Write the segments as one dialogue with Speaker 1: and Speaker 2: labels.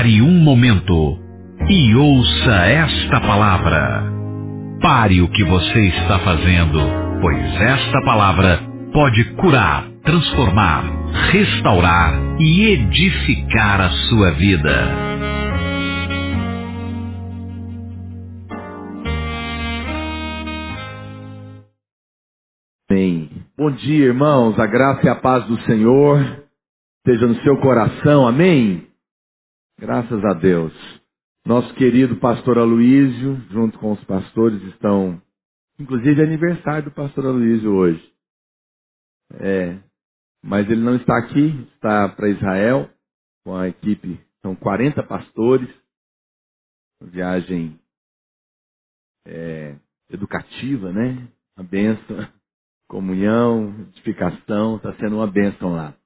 Speaker 1: Pare um momento e ouça esta palavra. Pare o que você está fazendo, pois esta palavra pode curar, transformar, restaurar e edificar a sua vida.
Speaker 2: Amém. Bom dia, irmãos. A graça e a paz do Senhor esteja no seu coração. Amém. Graças a Deus. Nosso querido pastor Aloísio, junto com os pastores, estão. Inclusive é aniversário do pastor Aloísio hoje. É. Mas ele não está aqui, está para Israel, com a equipe. São 40 pastores. Viagem é, educativa, né? A benção, comunhão, edificação, está sendo uma bênção lá.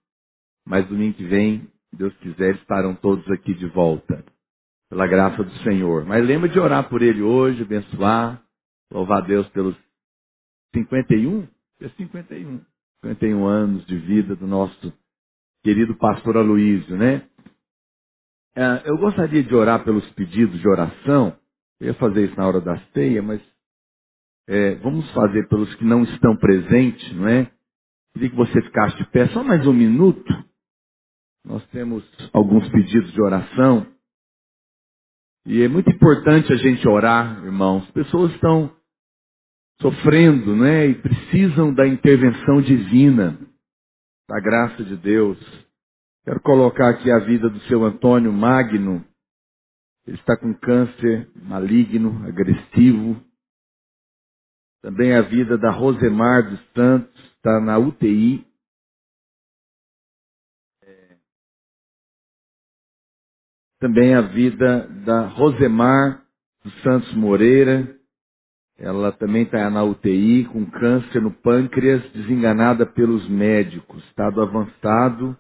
Speaker 2: Mas domingo que vem Deus quiser, estarão todos aqui de volta. Pela graça do Senhor. Mas lembra de orar por ele hoje, abençoar, louvar a Deus pelos 51? É 51. 51 anos de vida do nosso querido pastor Aloísio, né? É, eu gostaria de orar pelos pedidos de oração. Eu ia fazer isso na hora da ceia, mas é, vamos fazer pelos que não estão presentes, não é? Queria que você ficasse de pé só mais um minuto. Nós temos alguns pedidos de oração. E é muito importante a gente orar, irmãos. As pessoas estão sofrendo, né? E precisam da intervenção divina, da graça de Deus. Quero colocar aqui a vida do seu Antônio Magno. Ele está com câncer maligno, agressivo. Também a vida da Rosemar dos Santos, está na UTI. Também a vida da Rosemar dos Santos Moreira. Ela também está na UTI com câncer no pâncreas, desenganada pelos médicos, estado avançado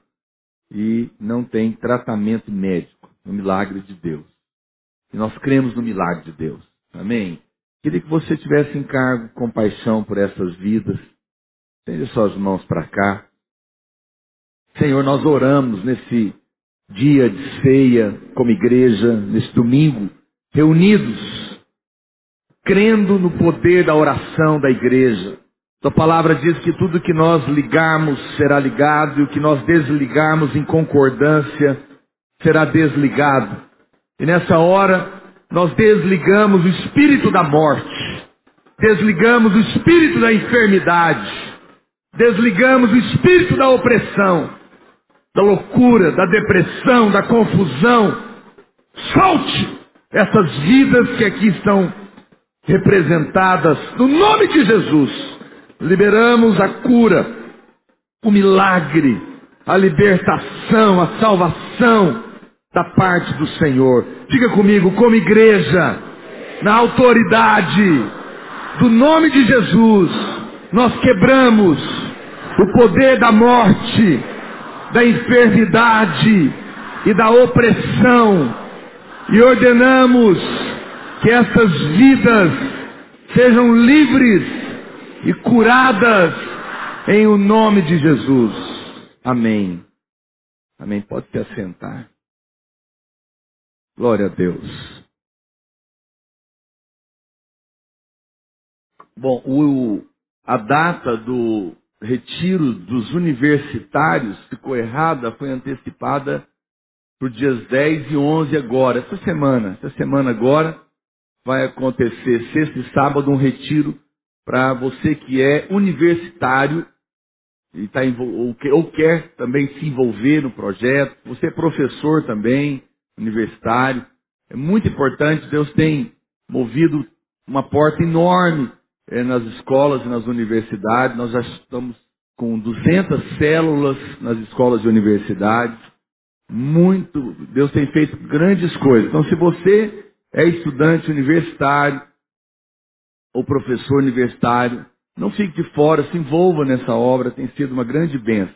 Speaker 2: e não tem tratamento médico, no milagre de Deus. E nós cremos no milagre de Deus. Amém? Queria que você tivesse encargo, compaixão por essas vidas. Estende suas mãos para cá. Senhor, nós oramos nesse dia de ceia como igreja, nesse domingo, reunidos, crendo no poder da oração da igreja. Sua palavra diz que tudo que nós ligarmos será ligado e o que nós desligarmos em concordância será desligado. E nessa hora, nós desligamos o espírito da morte, desligamos o espírito da enfermidade, desligamos o espírito da opressão da loucura, da depressão, da confusão. Solte essas vidas que aqui estão representadas no nome de Jesus. Liberamos a cura, o milagre, a libertação, a salvação da parte do Senhor. Diga comigo, como igreja, na autoridade do nome de Jesus, nós quebramos o poder da morte da enfermidade e da opressão e ordenamos que essas vidas sejam livres e curadas em o nome de Jesus. Amém. Amém. Pode se assentar. Glória a Deus. Bom, o, a data do retiro dos universitários ficou errada, foi antecipada para os dias 10 e 11 agora, essa semana. Essa semana agora vai acontecer, sexta e sábado, um retiro para você que é universitário e tá, ou, ou quer também se envolver no projeto. Você é professor também, universitário. É muito importante, Deus tem movido uma porta enorme é, nas escolas e nas universidades. Nós já estamos com 200 células nas escolas e universidades. Muito, Deus tem feito grandes coisas. Então, se você é estudante universitário ou professor universitário, não fique de fora, se envolva nessa obra, tem sido uma grande bênção.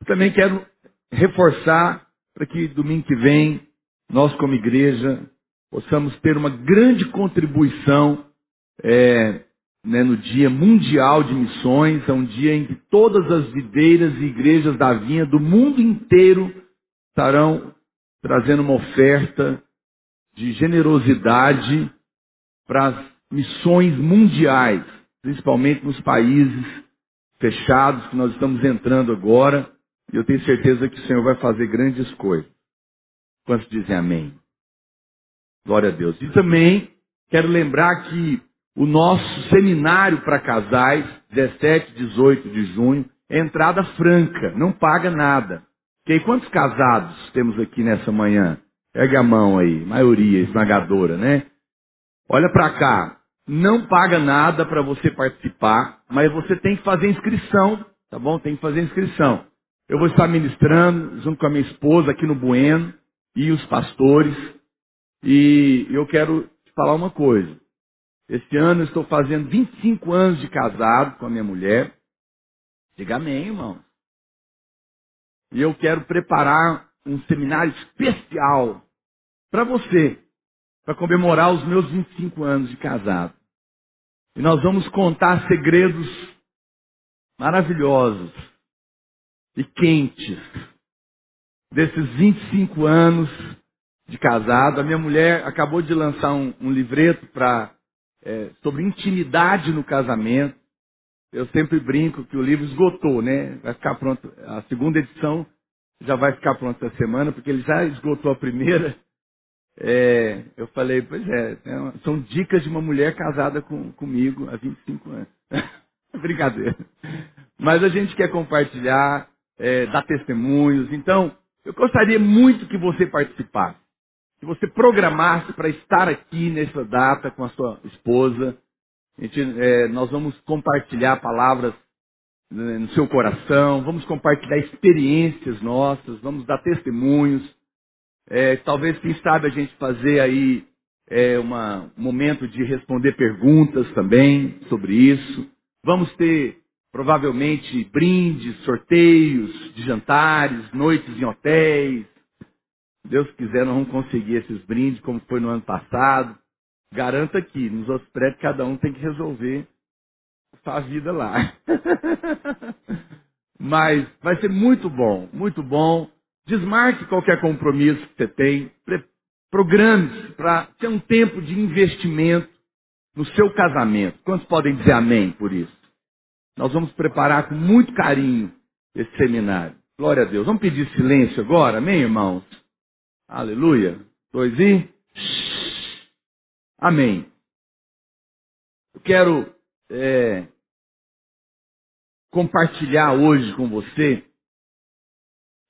Speaker 2: Eu também quero reforçar para que domingo que vem, nós como igreja, possamos ter uma grande contribuição é, né, no Dia Mundial de Missões, é um dia em que todas as videiras e igrejas da vinha do mundo inteiro estarão trazendo uma oferta de generosidade para as missões mundiais, principalmente nos países fechados que nós estamos entrando agora. E eu tenho certeza que o Senhor vai fazer grandes coisas. Quantos dizem amém? Glória a Deus. E também quero lembrar que o nosso seminário para casais, 17 18 de junho, é entrada franca, não paga nada. Ok? Quantos casados temos aqui nessa manhã? Pega a mão aí, maioria esmagadora, né? Olha para cá, não paga nada para você participar, mas você tem que fazer inscrição, tá bom? Tem que fazer inscrição. Eu vou estar ministrando junto com a minha esposa aqui no Bueno e os pastores. E eu quero te falar uma coisa. Este ano eu estou fazendo 25 anos de casado com a minha mulher. Diga amém, irmão. E eu quero preparar um seminário especial para você, para comemorar os meus 25 anos de casado. E nós vamos contar segredos maravilhosos e quentes desses 25 anos de casado. A minha mulher acabou de lançar um, um livreto para é, sobre intimidade no casamento. Eu sempre brinco que o livro esgotou, né? Vai ficar pronto. A segunda edição já vai ficar pronta essa semana, porque ele já esgotou a primeira. É, eu falei, pois é, é são dicas de uma mulher casada com, comigo há 25 anos. Brincadeira. Mas a gente quer compartilhar, é, dar testemunhos. Então, eu gostaria muito que você participasse. Que você programasse para estar aqui nessa data com a sua esposa. Gente, é, nós vamos compartilhar palavras né, no seu coração, vamos compartilhar experiências nossas, vamos dar testemunhos. É, talvez, quem sabe, a gente fazer aí é, uma, um momento de responder perguntas também sobre isso. Vamos ter provavelmente brindes, sorteios de jantares, noites em hotéis. Deus quiser, nós vamos conseguir esses brindes, como foi no ano passado. Garanta que nos outros prédios cada um tem que resolver a vida lá. Mas vai ser muito bom, muito bom. Desmarque qualquer compromisso que você tem. Programe-se para ter um tempo de investimento no seu casamento. Quantos podem dizer amém por isso? Nós vamos preparar com muito carinho esse seminário. Glória a Deus. Vamos pedir silêncio agora, amém, irmãos? Aleluia. Dois e. Amém. Eu quero é, compartilhar hoje com você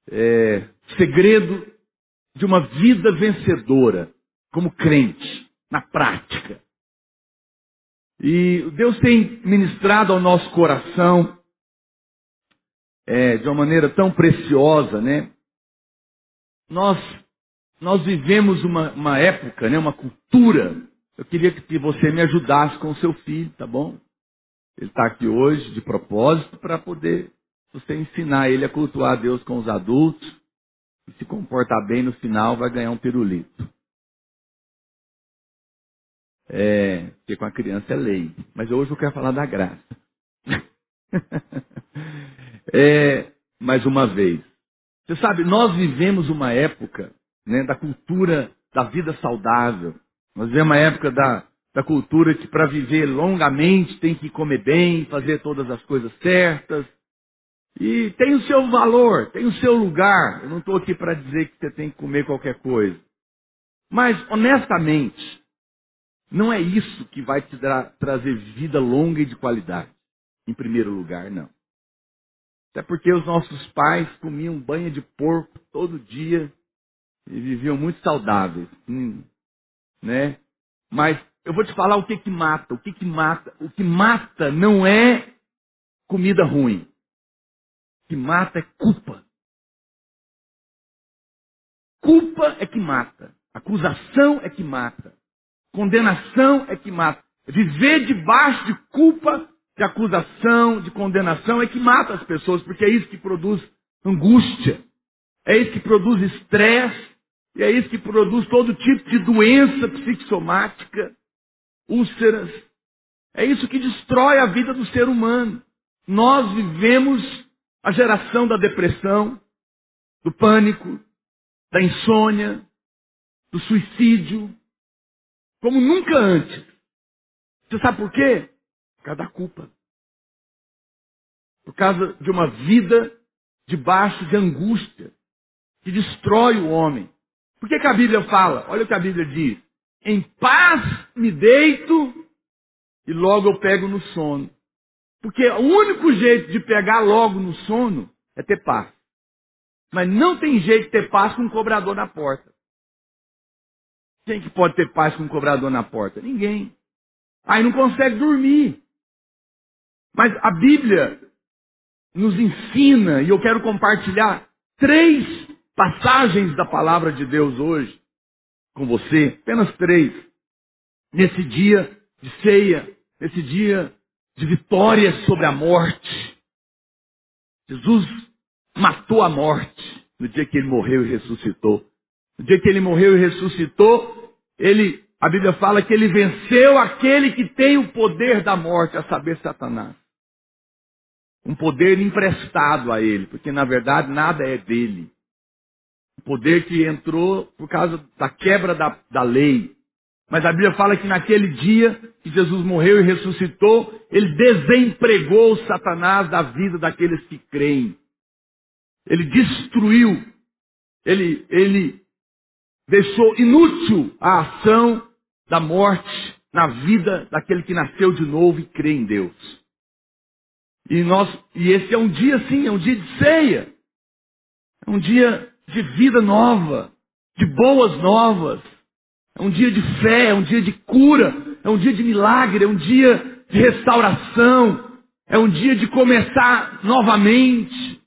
Speaker 2: é, segredo de uma vida vencedora como crente, na prática. E Deus tem ministrado ao nosso coração é, de uma maneira tão preciosa, né? Nós, nós vivemos uma, uma época, né, uma cultura. Eu queria que você me ajudasse com o seu filho, tá bom? Ele está aqui hoje de propósito para poder você ensinar ele a cultuar a Deus com os adultos e se comportar bem no final vai ganhar um pirulito. É, porque com a criança é lei. Mas hoje eu quero falar da graça. é, mais uma vez. Você sabe, nós vivemos uma época né, da cultura da vida saudável. Nós vivemos uma época da, da cultura que para viver longamente tem que comer bem, fazer todas as coisas certas. E tem o seu valor, tem o seu lugar. Eu não estou aqui para dizer que você tem que comer qualquer coisa. Mas, honestamente, não é isso que vai te tra trazer vida longa e de qualidade. Em primeiro lugar, não. Até porque os nossos pais comiam banha de porco todo dia e viviam muito saudáveis. Hum, né? Mas eu vou te falar o que que mata. O que que mata? O que mata não é comida ruim. O que mata é culpa. Culpa é que mata. Acusação é que mata. Condenação é que mata. Viver debaixo de culpa, de acusação, de condenação é que mata as pessoas, porque é isso que produz angústia. É isso que produz estresse. E é isso que produz todo tipo de doença psicossomática úlceras. É isso que destrói a vida do ser humano. Nós vivemos a geração da depressão, do pânico, da insônia, do suicídio, como nunca antes. Você sabe por quê? Por causa da culpa. Por causa de uma vida debaixo de angústia, que destrói o homem. Por que, que a Bíblia fala? Olha o que a Bíblia diz. Em paz me deito e logo eu pego no sono. Porque o único jeito de pegar logo no sono é ter paz. Mas não tem jeito de ter paz com um cobrador na porta. Quem que pode ter paz com um cobrador na porta? Ninguém. Aí não consegue dormir. Mas a Bíblia nos ensina, e eu quero compartilhar três passagens da palavra de Deus hoje com você, apenas três, nesse dia de ceia, nesse dia de vitória sobre a morte. Jesus matou a morte no dia que ele morreu e ressuscitou. No dia que ele morreu e ressuscitou, ele, a Bíblia fala que ele venceu aquele que tem o poder da morte, a saber, Satanás. Um poder emprestado a ele, porque na verdade nada é dele. Um poder que entrou por causa da quebra da, da lei. Mas a Bíblia fala que naquele dia que Jesus morreu e ressuscitou, ele desempregou Satanás da vida daqueles que creem. Ele destruiu, ele, ele deixou inútil a ação da morte na vida daquele que nasceu de novo e crê em Deus. E, nós, e esse é um dia, sim, é um dia de ceia. É um dia de vida nova, de boas novas. É um dia de fé, é um dia de cura, é um dia de milagre, é um dia de restauração, é um dia de começar novamente.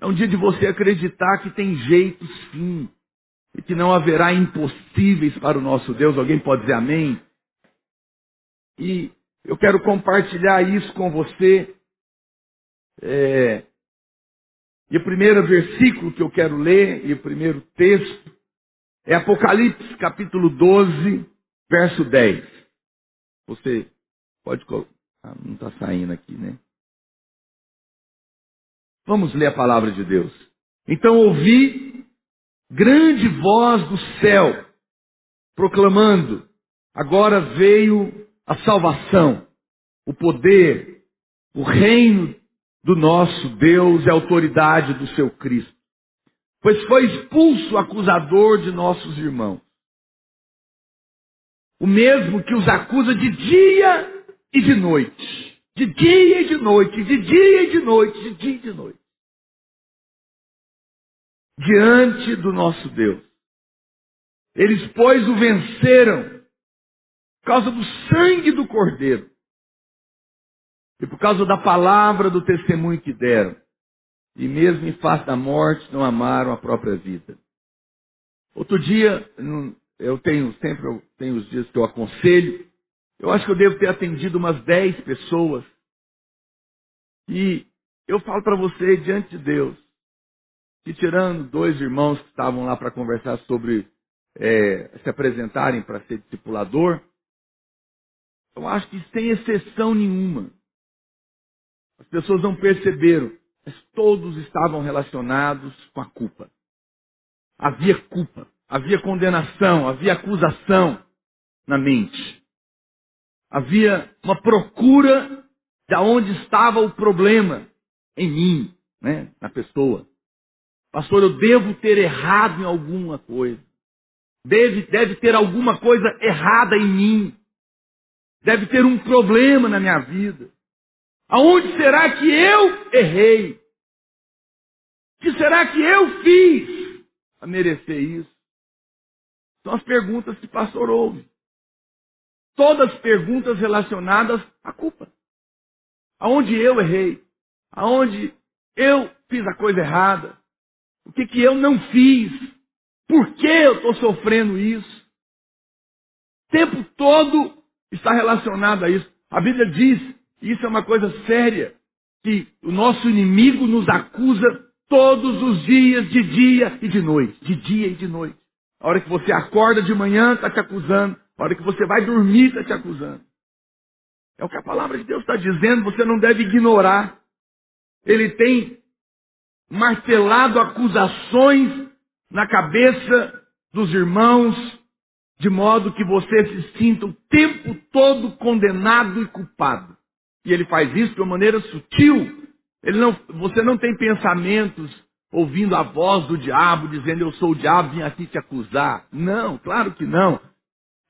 Speaker 2: É um dia de você acreditar que tem jeito sim, e que não haverá impossíveis para o nosso Deus. Alguém pode dizer amém? E eu quero compartilhar isso com você. É, e o primeiro versículo que eu quero ler, e o primeiro texto, é Apocalipse capítulo 12, verso 10. Você pode colocar. Ah, não está saindo aqui, né? Vamos ler a palavra de Deus. Então ouvi grande voz do céu, proclamando: agora veio a salvação, o poder, o reino do nosso Deus e a autoridade do seu Cristo pois foi expulso o acusador de nossos irmãos. O mesmo que os acusa de dia e de noite. De dia e de noite, de dia e de noite, de dia e de noite. Diante do nosso Deus. Eles, pois, o venceram por causa do sangue do Cordeiro e por causa da palavra do testemunho que deram e mesmo em face da morte não amaram a própria vida. Outro dia, eu tenho sempre eu tenho os dias que eu aconselho, eu acho que eu devo ter atendido umas 10 pessoas. E eu falo para você, diante de Deus, que tirando dois irmãos que estavam lá para conversar sobre é, se apresentarem para ser discipulador, eu acho que sem exceção nenhuma, as pessoas não perceberam mas todos estavam relacionados com a culpa. Havia culpa, havia condenação, havia acusação na mente. Havia uma procura de onde estava o problema em mim, né, na pessoa. Pastor, eu devo ter errado em alguma coisa. Deve, deve ter alguma coisa errada em mim. Deve ter um problema na minha vida. Aonde será que eu errei? O que será que eu fiz para merecer isso? São as perguntas que o pastor ouve. Todas perguntas relacionadas à culpa. Aonde eu errei? Aonde eu fiz a coisa errada? O que, que eu não fiz? Por que eu estou sofrendo isso? O tempo todo está relacionado a isso. A Bíblia diz isso é uma coisa séria, que o nosso inimigo nos acusa todos os dias, de dia e de noite. De dia e de noite. A hora que você acorda de manhã, está te acusando. A hora que você vai dormir, está te acusando. É o que a palavra de Deus está dizendo, você não deve ignorar. Ele tem martelado acusações na cabeça dos irmãos, de modo que você se sinta o tempo todo condenado e culpado. E ele faz isso de uma maneira sutil. Ele não, você não tem pensamentos ouvindo a voz do diabo dizendo eu sou o diabo, vim aqui te acusar. Não, claro que não.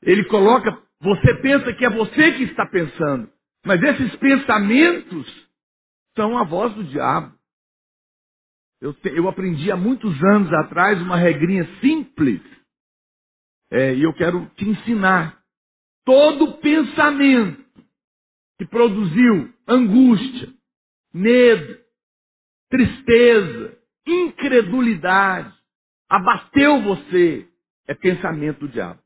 Speaker 2: Ele coloca, você pensa que é você que está pensando, mas esses pensamentos são a voz do diabo. Eu, te, eu aprendi há muitos anos atrás uma regrinha simples. É, e eu quero te ensinar. Todo pensamento que produziu angústia, medo, tristeza, incredulidade, abateu você, é pensamento do diabo.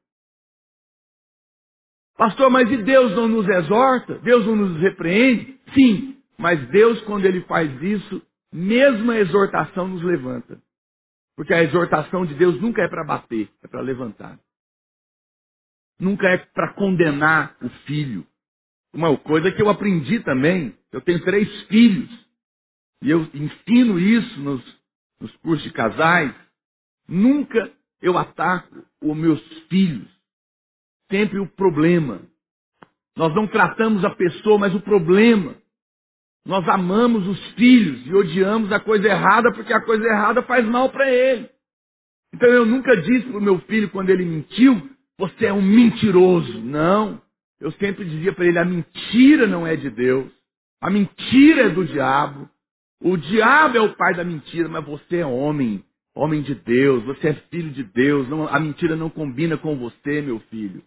Speaker 2: Pastor, mas e Deus não nos exorta? Deus não nos repreende? Sim, mas Deus, quando Ele faz isso, mesmo a exortação nos levanta. Porque a exortação de Deus nunca é para bater, é para levantar. Nunca é para condenar o filho. Uma coisa que eu aprendi também, eu tenho três filhos, e eu ensino isso nos, nos cursos de casais. Nunca eu ataco os meus filhos. Sempre o problema. Nós não tratamos a pessoa, mas o problema. Nós amamos os filhos e odiamos a coisa errada porque a coisa errada faz mal para ele. Então eu nunca disse para o meu filho quando ele mentiu, você é um mentiroso. Não. Eu sempre dizia para ele, a mentira não é de Deus. A mentira é do diabo. O diabo é o pai da mentira, mas você é homem, homem de Deus, você é filho de Deus. Não, a mentira não combina com você, meu filho.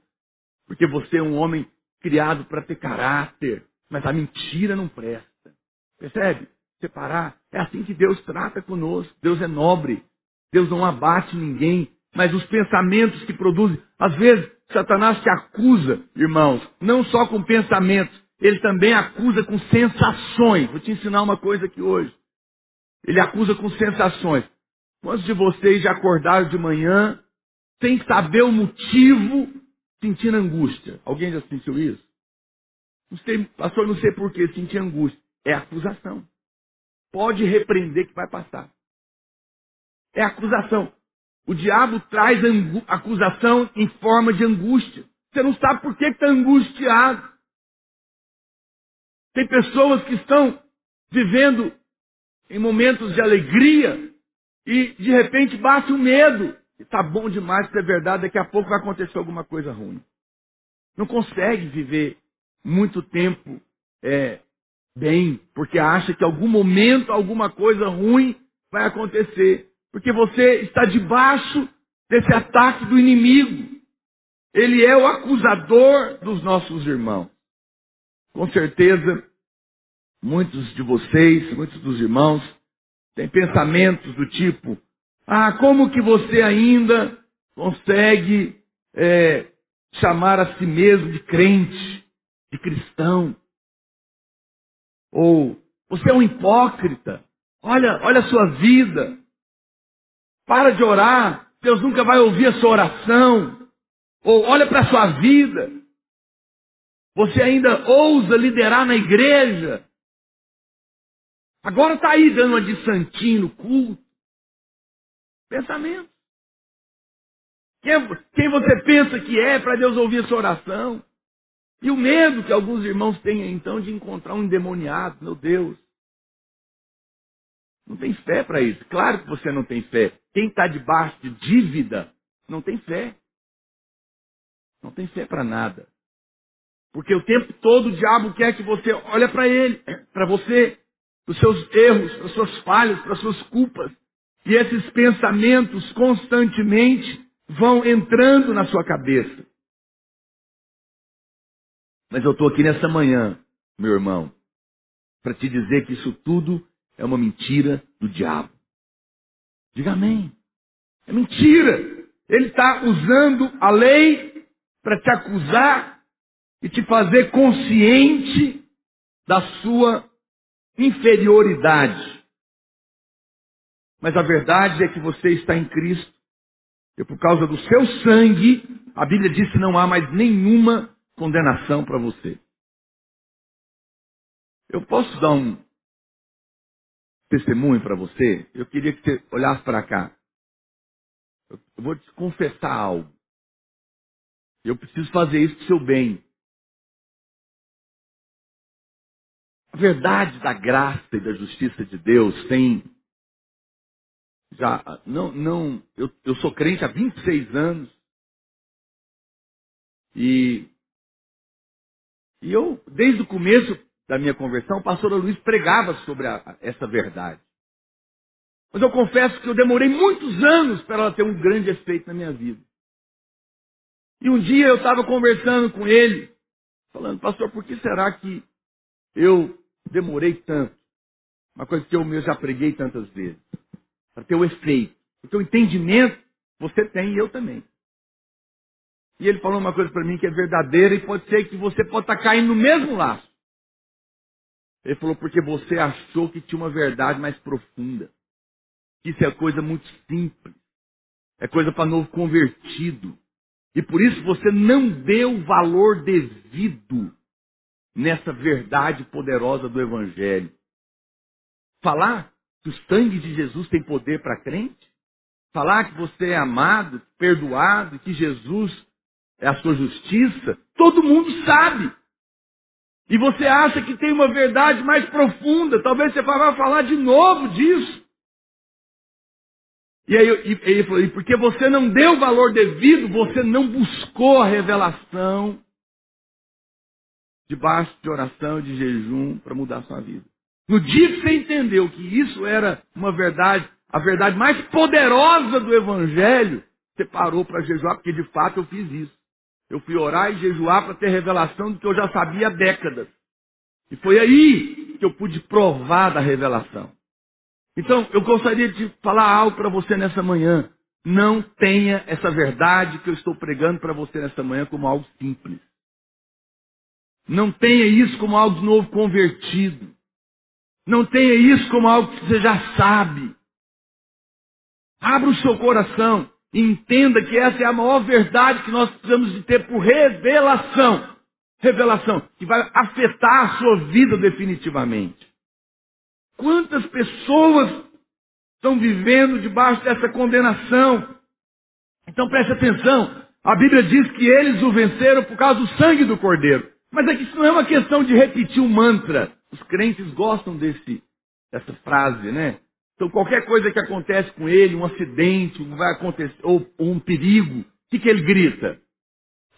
Speaker 2: Porque você é um homem criado para ter caráter, mas a mentira não presta. Percebe? Separar. É assim que Deus trata conosco. Deus é nobre. Deus não abate ninguém. Mas os pensamentos que produzem, às vezes, Satanás te acusa, irmãos, não só com pensamentos, ele também acusa com sensações. Vou te ensinar uma coisa aqui hoje. Ele acusa com sensações. Quantos de vocês já acordaram de manhã sem saber o motivo, sentindo angústia? Alguém já sentiu isso? Não sei, pastor, não sei por que sentir angústia. É acusação. Pode repreender que vai passar. É acusação. O diabo traz acusação em forma de angústia. Você não sabe por que está angustiado. Tem pessoas que estão vivendo em momentos de alegria e de repente bate o medo. Está bom demais para ser verdade, daqui a pouco vai acontecer alguma coisa ruim. Não consegue viver muito tempo é, bem, porque acha que algum momento alguma coisa ruim vai acontecer. Porque você está debaixo desse ataque do inimigo. Ele é o acusador dos nossos irmãos. Com certeza, muitos de vocês, muitos dos irmãos, têm pensamentos do tipo: ah, como que você ainda consegue é, chamar a si mesmo de crente, de cristão? Ou você é um hipócrita. Olha, olha a sua vida. Para de orar. Deus nunca vai ouvir a sua oração. Ou olha para a sua vida. Você ainda ousa liderar na igreja. Agora está aí dando uma de santinho no culto. Pensamento. Quem, quem você pensa que é para Deus ouvir a sua oração? E o medo que alguns irmãos têm então de encontrar um endemoniado, meu Deus. Não tem fé para isso. Claro que você não tem fé. Quem está debaixo de dívida não tem fé. Não tem fé para nada. Porque o tempo todo o diabo quer que você olhe para ele, para você, para os seus erros, para as suas falhas, para as suas culpas. E esses pensamentos constantemente vão entrando na sua cabeça. Mas eu estou aqui nessa manhã, meu irmão, para te dizer que isso tudo é uma mentira do diabo. Diga amém. É mentira. Ele está usando a lei para te acusar e te fazer consciente da sua inferioridade. Mas a verdade é que você está em Cristo. E por causa do seu sangue, a Bíblia diz que não há mais nenhuma condenação para você. Eu posso dar um testemunho para você? Eu queria que você olhasse para cá. Eu vou te confessar algo. Eu preciso fazer isso para o seu bem. A verdade da graça e da justiça de Deus tem já não não eu, eu sou crente há 26 anos e e eu desde o começo da minha conversão o pastor Luiz pregava sobre a, essa verdade mas eu confesso que eu demorei muitos anos para ela ter um grande efeito na minha vida e um dia eu estava conversando com ele falando pastor por que será que eu demorei tanto uma coisa que eu mesmo já preguei tantas vezes para ter o efeito. Porque o entendimento você tem e eu também. E ele falou uma coisa para mim que é verdadeira e pode ser que você pode estar tá caindo no mesmo laço. Ele falou porque você achou que tinha uma verdade mais profunda. Isso é coisa muito simples. É coisa para novo convertido. E por isso você não deu valor devido nessa verdade poderosa do Evangelho. Falar que o sangue de Jesus tem poder para crente? Falar que você é amado, perdoado, que Jesus é a sua justiça, todo mundo sabe. E você acha que tem uma verdade mais profunda, talvez você vá falar de novo disso. E aí ele falou, e porque você não deu valor devido, você não buscou a revelação debaixo de oração de jejum para mudar a sua vida. No dia que você entendeu que isso era uma verdade, a verdade mais poderosa do Evangelho, você parou para jejuar, porque de fato eu fiz isso. Eu fui orar e jejuar para ter revelação do que eu já sabia há décadas. E foi aí que eu pude provar da revelação. Então, eu gostaria de falar algo para você nessa manhã. Não tenha essa verdade que eu estou pregando para você nessa manhã como algo simples. Não tenha isso como algo de novo convertido. Não tenha isso como algo que você já sabe. Abra o seu coração entenda que essa é a maior verdade que nós precisamos de ter por revelação. Revelação que vai afetar a sua vida definitivamente. Quantas pessoas estão vivendo debaixo dessa condenação? Então preste atenção. A Bíblia diz que eles o venceram por causa do sangue do Cordeiro. Mas é que isso não é uma questão de repetir um mantra. Os crentes gostam desse, dessa frase, né? Então qualquer coisa que acontece com ele, um acidente, vai acontecer, ou, ou um perigo, o que, que ele grita?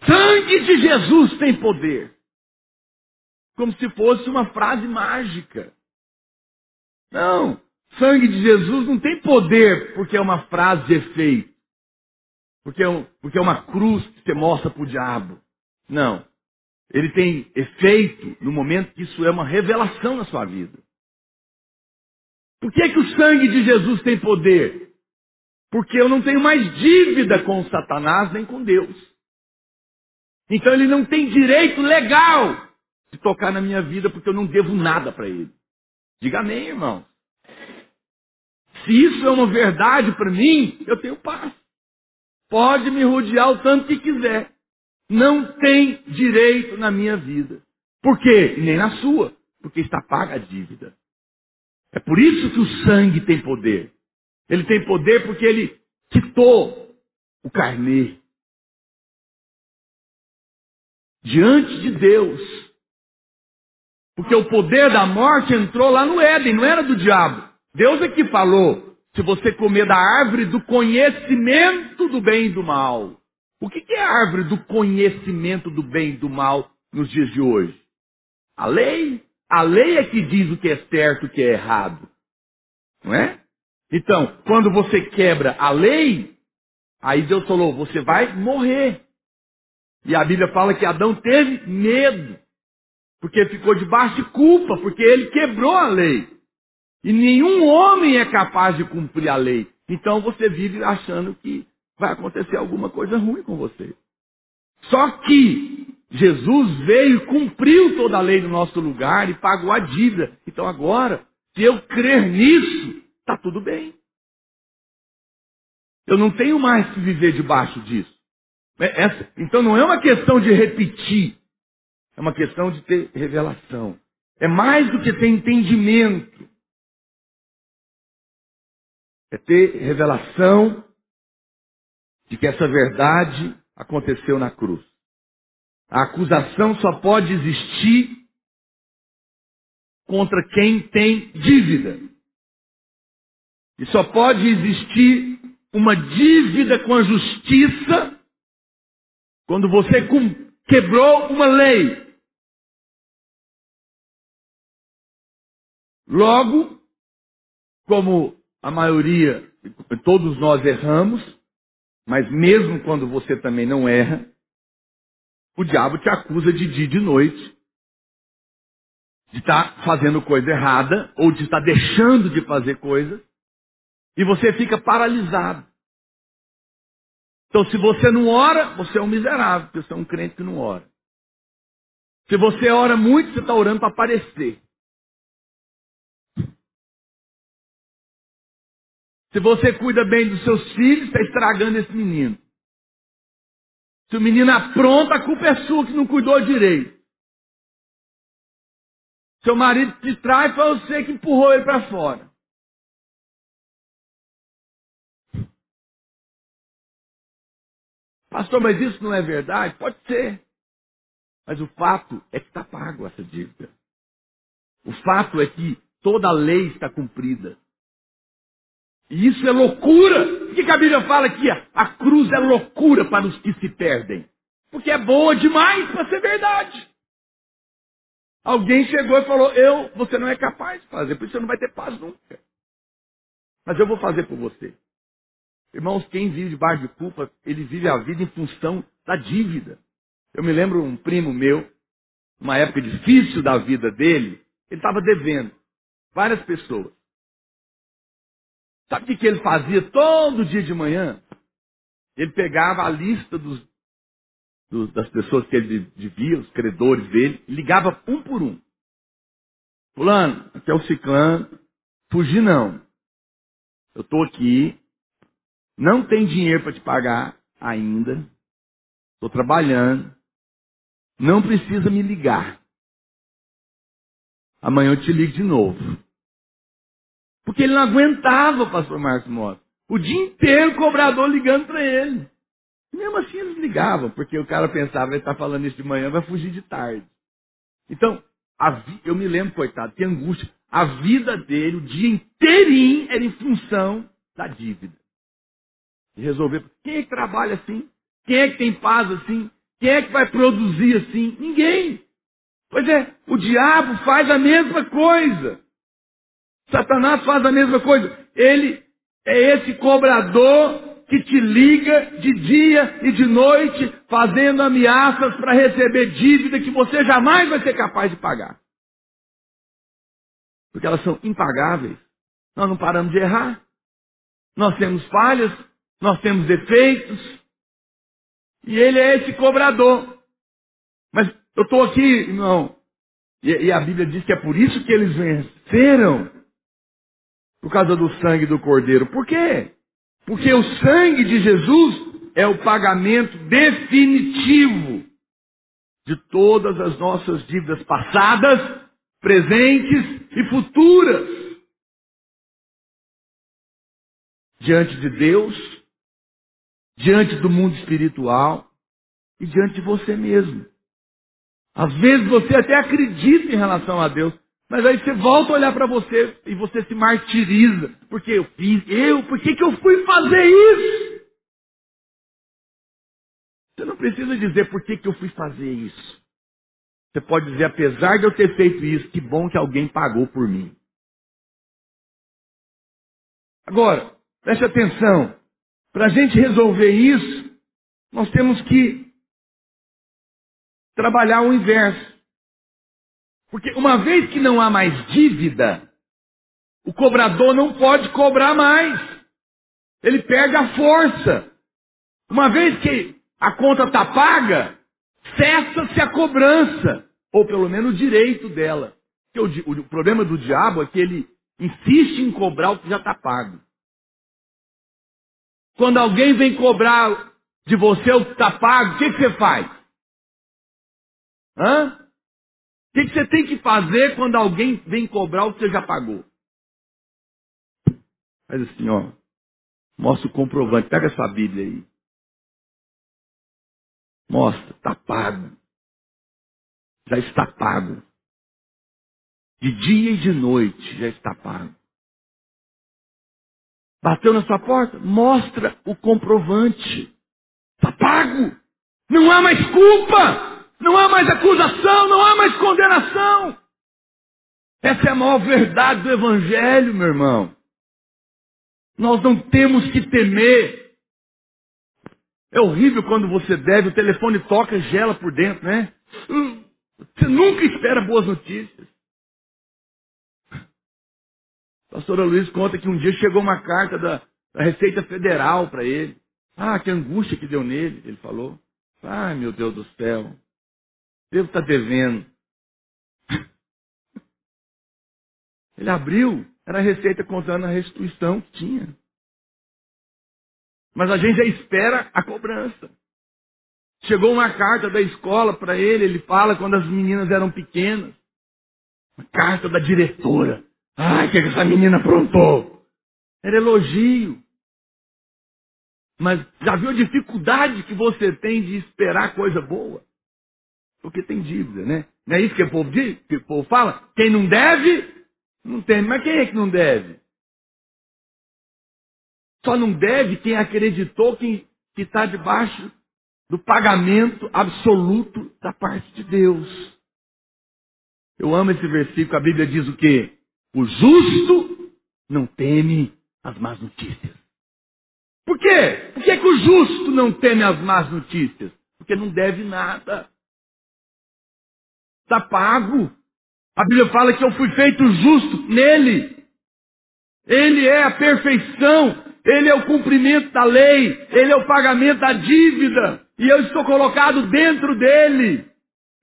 Speaker 2: Sangue de Jesus tem poder. Como se fosse uma frase mágica. Não, sangue de Jesus não tem poder porque é uma frase de efeito. Porque é, um, porque é uma cruz que você mostra para o diabo. Não. Ele tem efeito no momento que isso é uma revelação na sua vida. Por que, que o sangue de Jesus tem poder? Porque eu não tenho mais dívida com Satanás nem com Deus. Então ele não tem direito legal de tocar na minha vida porque eu não devo nada para ele. Diga amém, irmão. Se isso é uma verdade para mim, eu tenho paz. Pode me rodear o tanto que quiser não tem direito na minha vida. Por quê? Nem na sua. Porque está paga a dívida. É por isso que o sangue tem poder. Ele tem poder porque ele quitou o carnê. Diante de Deus. Porque o poder da morte entrou lá no Éden, não era do diabo. Deus é que falou: se você comer da árvore do conhecimento do bem e do mal, o que é a árvore do conhecimento do bem e do mal nos dias de hoje? A lei. A lei é que diz o que é certo e o que é errado. Não é? Então, quando você quebra a lei, aí Deus falou: você vai morrer. E a Bíblia fala que Adão teve medo, porque ficou debaixo de culpa, porque ele quebrou a lei. E nenhum homem é capaz de cumprir a lei. Então você vive achando que vai acontecer alguma coisa ruim com você. Só que Jesus veio e cumpriu toda a lei no nosso lugar e pagou a dívida. Então agora, se eu crer nisso, está tudo bem. Eu não tenho mais que viver debaixo disso. É, essa, então não é uma questão de repetir, é uma questão de ter revelação. É mais do que ter entendimento. É ter revelação de que essa verdade aconteceu na cruz. A acusação só pode existir contra quem tem dívida. E só pode existir uma dívida com a justiça quando você quebrou uma lei. Logo, como a maioria, todos nós erramos, mas mesmo quando você também não erra, o diabo te acusa de dia e de noite, de estar tá fazendo coisa errada, ou de estar tá deixando de fazer coisa, e você fica paralisado. Então, se você não ora, você é um miserável, porque você é um crente que não ora. Se você ora muito, você está orando para aparecer. Se você cuida bem dos seus filhos, está estragando esse menino. Se o menino apronta, a culpa é sua que não cuidou direito. Seu marido te trai, foi você que empurrou ele para fora. Pastor, mas isso não é verdade? Pode ser. Mas o fato é que está pago essa dívida. O fato é que toda a lei está cumprida. E isso é loucura. Por que, a Bíblia fala que a cruz é loucura para os que se perdem? Porque é boa demais para ser verdade. Alguém chegou e falou: Eu, você não é capaz de fazer, por isso você não vai ter paz nunca. Mas eu vou fazer por você. Irmãos, quem vive debaixo de culpa, ele vive a vida em função da dívida. Eu me lembro um primo meu, uma época difícil da vida dele, ele estava devendo várias pessoas. Sabe o que ele fazia todo dia de manhã? Ele pegava a lista dos, dos, das pessoas que ele devia, os credores dele, ligava um por um. Fulano, aqui é o ciclano, fugir não. Eu estou aqui, não tem dinheiro para te pagar ainda, estou trabalhando, não precisa me ligar. Amanhã eu te ligo de novo. Porque ele não aguentava, pastor Marcos Mota. O dia inteiro o cobrador ligando para ele. E mesmo assim eles ligavam, porque o cara pensava, ele está falando isso de manhã, vai fugir de tarde. Então, vi... eu me lembro, coitado, que angústia. A vida dele, o dia inteirinho, era em função da dívida. E resolver. Quem é que trabalha assim? Quem é que tem paz assim? Quem é que vai produzir assim? Ninguém. Pois é, o diabo faz a mesma coisa. Satanás faz a mesma coisa. Ele é esse cobrador que te liga de dia e de noite, fazendo ameaças para receber dívida que você jamais vai ser capaz de pagar. Porque elas são impagáveis. Nós não paramos de errar. Nós temos falhas, nós temos defeitos. E ele é esse cobrador. Mas eu estou aqui, irmão. E, e a Bíblia diz que é por isso que eles venceram por causa do sangue do Cordeiro. Por quê? Porque o sangue de Jesus é o pagamento definitivo de todas as nossas dívidas passadas, presentes e futuras. Diante de Deus, diante do mundo espiritual e diante de você mesmo. Às vezes você até acredita em relação a Deus, mas aí você volta a olhar para você e você se martiriza. Porque eu fiz, eu, por que, que eu fui fazer isso? Você não precisa dizer por que, que eu fui fazer isso. Você pode dizer, apesar de eu ter feito isso, que bom que alguém pagou por mim. Agora, preste atenção. Para a gente resolver isso, nós temos que trabalhar o inverso. Porque uma vez que não há mais dívida, o cobrador não pode cobrar mais. Ele perde a força. Uma vez que a conta está paga, cessa-se a cobrança, ou pelo menos o direito dela. O, o, o, problema do diabo é que ele insiste em cobrar o que já está pago. Quando alguém vem cobrar de você o que está pago, o que, que você faz? Hã? O que, que você tem que fazer quando alguém vem cobrar o que você já pagou? Faz assim, ó. Mostra o comprovante. Pega essa Bíblia aí. Mostra, está pago. Já está pago. De dia e de noite já está pago. Bateu na sua porta? Mostra o comprovante. Está pago. Não há mais culpa. Não há mais acusação. Não há mais condenação. Essa é a maior verdade do Evangelho, meu irmão. Nós não temos que temer. É horrível quando você deve, o telefone toca e gela por dentro, né? Você nunca espera boas notícias. A pastora Luiz conta que um dia chegou uma carta da, da Receita Federal para ele. Ah, que angústia que deu nele, ele falou. Ai, meu Deus do céu. Deus está devendo. Ele abriu, era a Receita contando a restituição que tinha. Mas a gente já espera a cobrança. Chegou uma carta da escola para ele, ele fala quando as meninas eram pequenas. Uma carta da diretora. Ai, o que essa menina aprontou? Era elogio. Mas já viu a dificuldade que você tem de esperar coisa boa? Porque tem dívida, né? Não é isso que o povo diz? Que o povo fala? Quem não deve, não tem. Mas quem é que não deve? Só não deve quem acreditou que está debaixo do pagamento absoluto da parte de Deus. Eu amo esse versículo, a Bíblia diz o quê? O justo não teme as más notícias. Por quê? Por que, que o justo não teme as más notícias? Porque não deve nada. Está pago. A Bíblia fala que eu fui feito justo nele. Ele é a perfeição. Ele é o cumprimento da lei. Ele é o pagamento da dívida. E eu estou colocado dentro dele.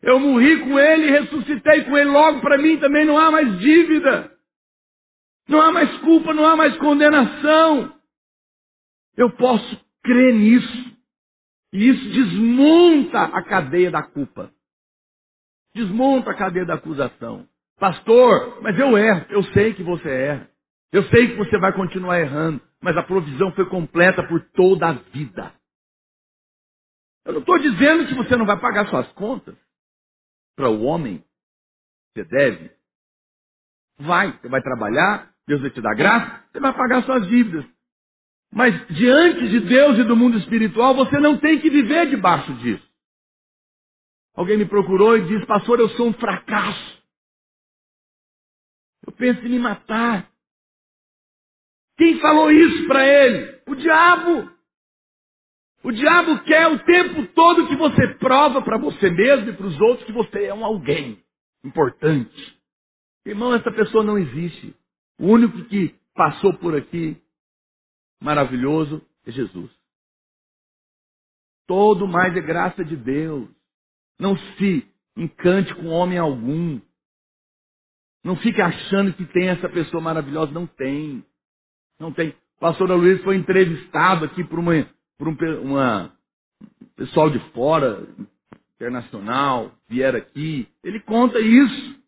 Speaker 2: Eu morri com ele, ressuscitei com ele. Logo para mim também não há mais dívida. Não há mais culpa, não há mais condenação. Eu posso crer nisso. E isso desmonta a cadeia da culpa. Desmonta a cadeia da acusação. Pastor, mas eu erro. Eu sei que você erra. Eu sei que você vai continuar errando. Mas a provisão foi completa por toda a vida. Eu não estou dizendo que você não vai pagar suas contas para o homem. Você deve. Vai, você vai trabalhar, Deus vai te dar graça, você vai pagar suas dívidas. Mas diante de Deus e do mundo espiritual, você não tem que viver debaixo disso. Alguém me procurou e disse, pastor, eu sou um fracasso. Eu penso em me matar. Quem falou isso para ele? O diabo. O diabo quer o tempo todo que você prova para você mesmo e para os outros que você é um alguém importante. Irmão, essa pessoa não existe. O único que passou por aqui, maravilhoso, é Jesus. Todo mais é graça de Deus. Não se encante com homem algum. Não fique achando que tem essa pessoa maravilhosa. Não tem. Não tem. O pastor Luiz foi entrevistado aqui por uma por um uma, pessoal de fora, internacional, vieram aqui. Ele conta isso.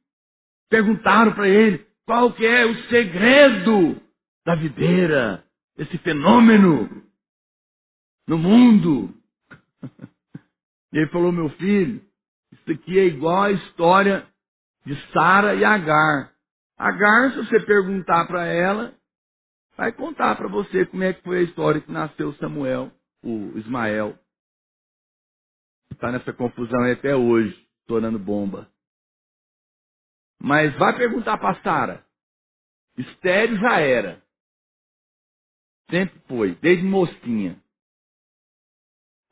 Speaker 2: Perguntaram para ele qual que é o segredo da videira, esse fenômeno no mundo. E ele falou, meu filho, isso aqui é igual a história de Sara e Agar. Agar, se você perguntar para ela, vai contar para você como é que foi a história que nasceu Samuel o Ismael. Está nessa confusão aí até hoje, tornando bomba. Mas vai perguntar para Sara. Estéreo já era. Sempre foi, desde mocinha.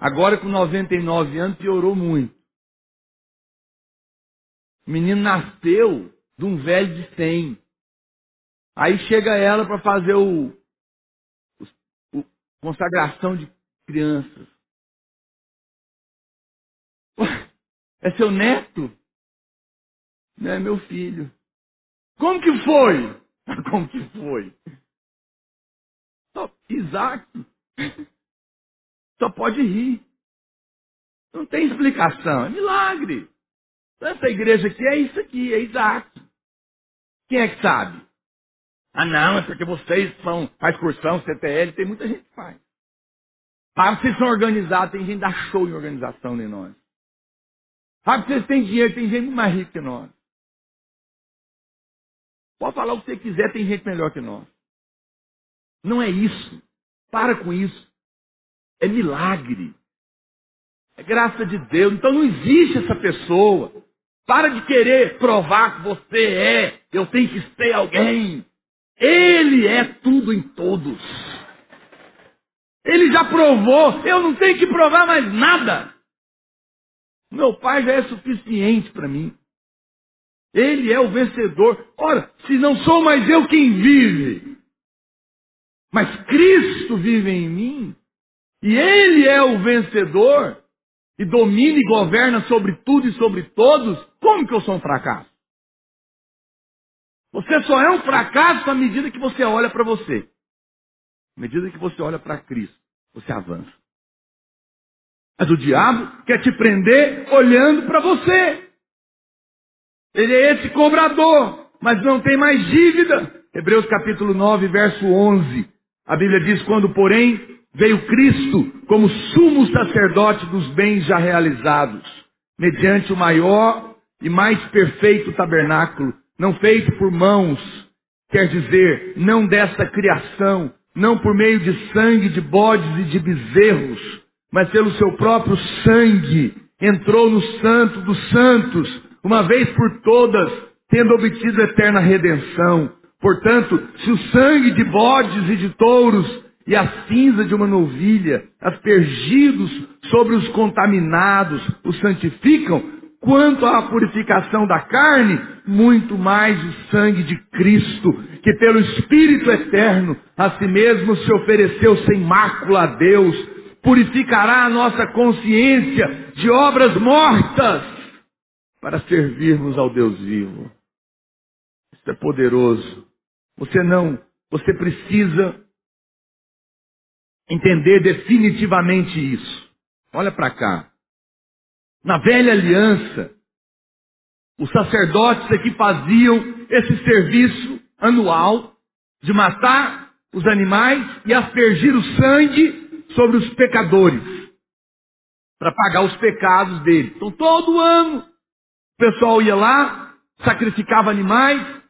Speaker 2: Agora com 99 anos piorou muito. O menino nasceu de um velho de 100. Aí chega ela para fazer o, o, o, consagração de crianças. É seu neto? Não é meu filho. Como que foi? Como que foi? Isaac. Só pode rir. Não tem explicação. É milagre. Essa igreja aqui é isso aqui, é Isaac. Quem é que sabe? Ah, não, é porque vocês são, faz cursão, CTL, tem muita gente que faz. Ah, vocês são organizados, tem gente que dá show em organização nem nós. Ah, vocês têm dinheiro, tem gente mais rica que nós. Pode falar o que você quiser, tem gente melhor que nós. Não é isso. Para com isso. É milagre. É graça de Deus. Então não existe essa pessoa. Para de querer provar que você é. Eu tenho que ser alguém. Ele é tudo em todos. Ele já provou. Eu não tenho que provar mais nada. Meu pai já é suficiente para mim. Ele é o vencedor. Ora, se não sou mais eu quem vive, mas Cristo vive em mim, e Ele é o vencedor, e domina e governa sobre tudo e sobre todos, como que eu sou um fracasso? Você só é um fracasso à medida que você olha para você. À medida que você olha para Cristo, você avança. Mas o diabo quer te prender olhando para você. Ele é esse cobrador, mas não tem mais dívida. Hebreus capítulo 9, verso 11. A Bíblia diz: Quando, porém, veio Cristo como sumo sacerdote dos bens já realizados, mediante o maior e mais perfeito tabernáculo, não feito por mãos, quer dizer, não desta criação, não por meio de sangue de bodes e de bezerros, mas pelo seu próprio sangue, entrou no santo dos santos, uma vez por todas, tendo obtido eterna redenção. Portanto, se o sangue de bodes e de touros e a cinza de uma novilha, aspergidos sobre os contaminados, os santificam, quanto à purificação da carne, muito mais o sangue de Cristo, que pelo Espírito eterno a si mesmo se ofereceu sem mácula a Deus, purificará a nossa consciência de obras mortas para servirmos ao Deus vivo. Isso é poderoso. Você não, você precisa entender definitivamente isso. Olha para cá. Na velha aliança, os sacerdotes aqui faziam esse serviço anual de matar os animais e aspergir o sangue sobre os pecadores para pagar os pecados deles. Então todo ano o pessoal ia lá, sacrificava animais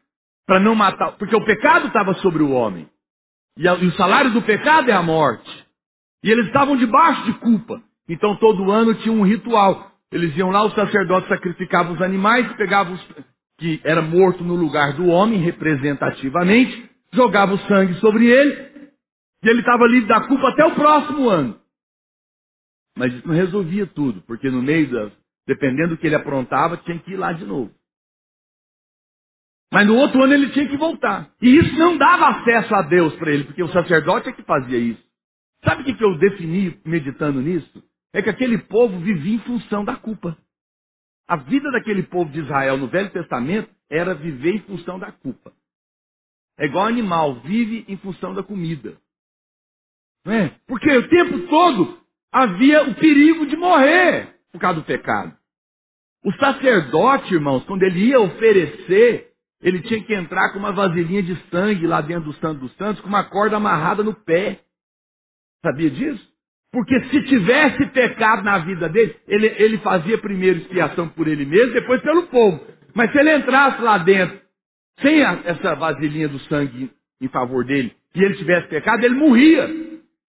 Speaker 2: para não matar, porque o pecado estava sobre o homem. E, o salário do pecado é a morte. E eles estavam debaixo de culpa. Então todo ano tinha um ritual. Eles iam lá, os sacerdotes sacrificavam os animais, pegavam os que era morto no lugar do homem, representativamente, jogavam o sangue sobre ele, e ele estava livre da culpa até o próximo ano. Mas isso não resolvia tudo, porque no meio da, dependendo do que ele aprontava, tinha que ir lá de novo. Mas no outro ano ele tinha que voltar. E isso não dava acesso a Deus para ele, porque o sacerdote é que fazia isso. Sabe o que eu defini meditando nisso? É que aquele povo vivia em função da culpa. A vida daquele povo de Israel no Velho Testamento era viver em função da culpa. É igual animal, vive em função da comida. Não é? Porque o tempo todo havia o perigo de morrer por causa do pecado. O sacerdote, irmãos, quando ele ia oferecer ele tinha que entrar com uma vasilhinha de sangue lá dentro do Santo dos Santos, com uma corda amarrada no pé. Sabia disso? Porque se tivesse pecado na vida dele, ele, ele fazia primeiro expiação por ele mesmo, depois pelo povo. Mas se ele entrasse lá dentro sem a, essa vasilhinha do sangue em favor dele, e ele tivesse pecado, ele morria.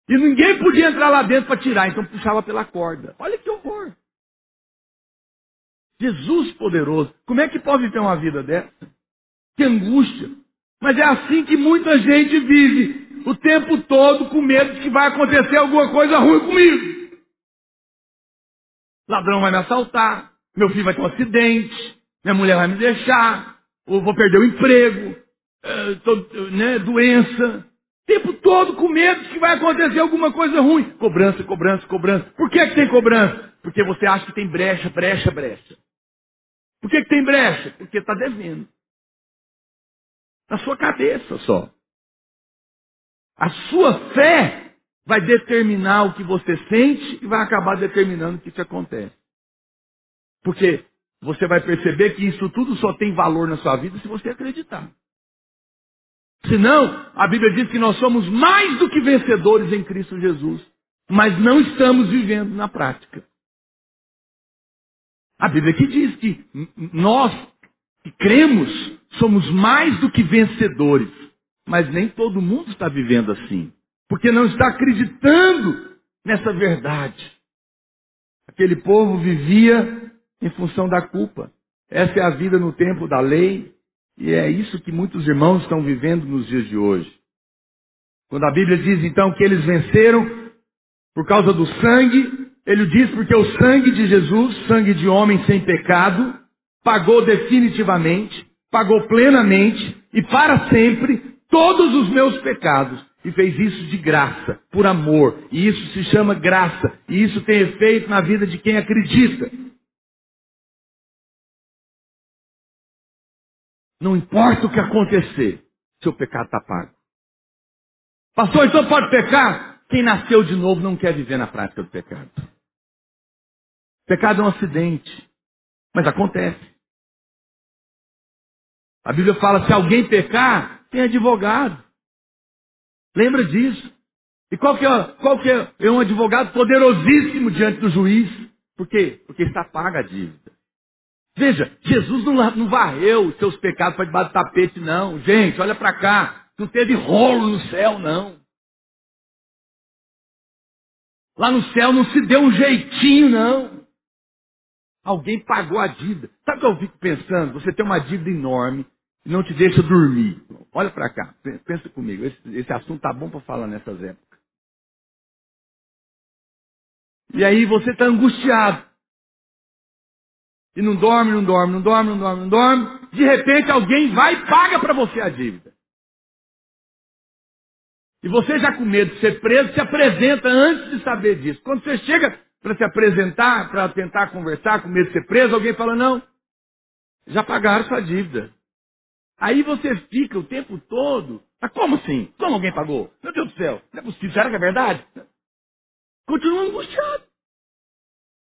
Speaker 2: E ninguém podia entrar lá dentro para tirar, então puxava pela corda. Olha que horror. Jesus poderoso. Como é que pode ter uma vida dessa? Que angústia. Mas é assim que muita gente vive, o tempo todo com medo de que vai acontecer alguma coisa ruim comigo. Ladrão vai me assaltar, meu filho vai ter um acidente, minha mulher vai me deixar, ou vou perder o emprego, é, tô, né, doença. O tempo todo com medo de que vai acontecer alguma coisa ruim. Cobrança, cobrança, cobrança. Por que, que tem cobrança? Porque você acha que tem brecha, brecha, brecha. Por que, que tem brecha? Porque está devendo. Na sua cabeça só. A sua fé vai determinar o que você sente e vai acabar determinando o que te acontece. Porque você vai perceber que isso tudo só tem valor na sua vida se você acreditar. Senão, a Bíblia diz que nós somos mais do que vencedores em Cristo Jesus. mas não estamos vivendo na prática. A Bíblia que diz que nós que cremos somos mais do que vencedores, mas nem todo mundo está vivendo assim, porque não está acreditando nessa verdade. Aquele povo vivia em função da culpa. Essa é a vida no tempo da lei, e é isso que muitos irmãos estão vivendo nos dias de hoje. Quando a Bíblia diz então que eles venceram por causa do sangue, ele diz porque o sangue de Jesus, sangue de homem sem pecado, pagou definitivamente, pagou plenamente e para sempre todos os meus pecados. E fez isso de graça, por amor. E isso se chama graça. E isso tem efeito na vida de quem acredita. Não importa o que acontecer, seu pecado está pago. Pastor, então pode pecar? Quem nasceu de novo não quer viver na prática do pecado. Pecado é um acidente, mas acontece. A Bíblia fala: se alguém pecar, tem advogado. Lembra disso? E qual que, é, qual que é, é um advogado poderosíssimo diante do juiz? Por quê? Porque está paga a dívida. Veja, Jesus não, não varreu os seus pecados para debaixo do tapete, não. Gente, olha para cá. Não teve rolo no céu, não. Lá no céu não se deu um jeitinho, não. Alguém pagou a dívida. Sabe o que eu fico pensando? Você tem uma dívida enorme e não te deixa dormir. Olha para cá, pensa comigo. Esse, esse assunto tá bom para falar nessas épocas. E aí você está angustiado. E não dorme, não dorme, não dorme, não dorme, não dorme. De repente alguém vai e paga para você a dívida. E você já com medo de ser preso, se apresenta antes de saber disso. Quando você chega para se apresentar, para tentar conversar, com medo de ser preso, alguém fala, não, já pagaram sua dívida. Aí você fica o tempo todo, mas como assim? Como alguém pagou? Meu Deus do céu, não é possível, será que é verdade? Continua angustiado.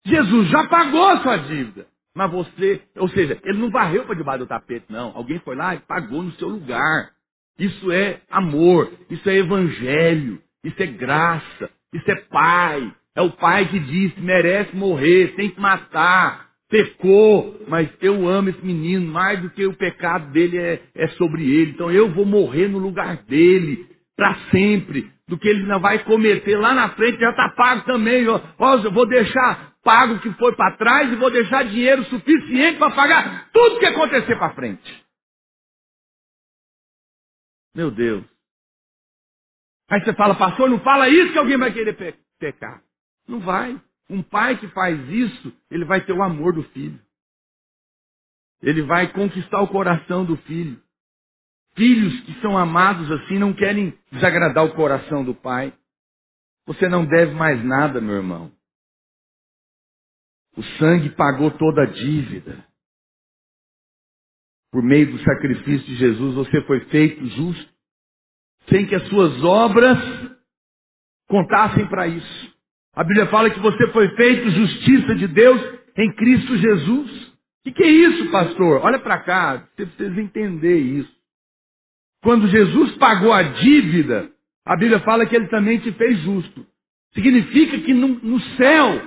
Speaker 2: Jesus já pagou sua dívida. Mas você, ou seja, ele não varreu para debaixo do tapete, não. Alguém foi lá e pagou no seu lugar. Isso é amor, isso é evangelho, isso é graça, isso é pai. É o pai que disse, merece morrer, tem que matar, pecou, mas eu amo esse menino, mais do que o pecado dele é, é sobre ele. Então eu vou morrer no lugar dele, para sempre, do que ele não vai cometer lá na frente, já está pago também. Ó, ó, eu vou deixar pago o que foi para trás e vou deixar dinheiro suficiente para pagar tudo que acontecer para frente. Meu Deus. Aí você fala, pastor, não fala isso que alguém vai querer pe pecar. Não vai. Um pai que faz isso, ele vai ter o amor do filho. Ele vai conquistar o coração do filho. Filhos que são amados assim não querem desagradar o coração do pai. Você não deve mais nada, meu irmão. O sangue pagou toda a dívida. Por meio do sacrifício de Jesus, você foi feito justo, sem que as suas obras contassem para isso. A Bíblia fala que você foi feito justiça de Deus em Cristo Jesus. O que, que, é isso, pastor? Olha para cá, você precisa entender isso. Quando Jesus pagou a dívida, a Bíblia fala que ele também te fez justo. Significa que no, no céu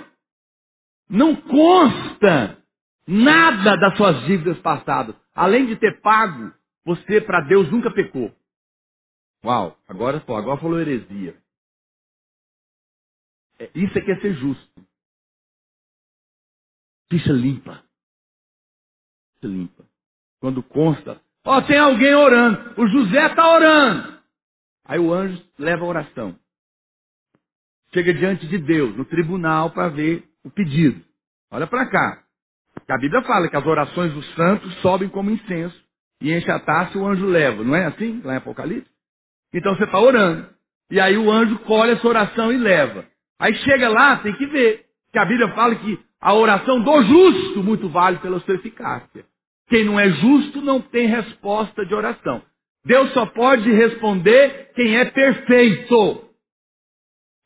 Speaker 2: não consta nada das suas dívidas passadas. Além de ter pago, você para Deus nunca pecou. Uau, agora, agora falou heresia. Isso é que é ser justo. Ficha limpa. Ficha limpa. Quando consta, ó, oh, tem alguém orando. O José está orando. Aí o anjo leva a oração. Chega diante de Deus, no tribunal, para ver o pedido. Olha para cá. A Bíblia fala que as orações dos santos sobem como incenso e enche a taça e o anjo leva. Não é assim? Lá em Apocalipse? Então você está orando. E aí o anjo colhe essa oração e leva. Aí chega lá, tem que ver. Que a Bíblia fala que a oração do justo muito vale pela sua eficácia. Quem não é justo não tem resposta de oração. Deus só pode responder quem é perfeito.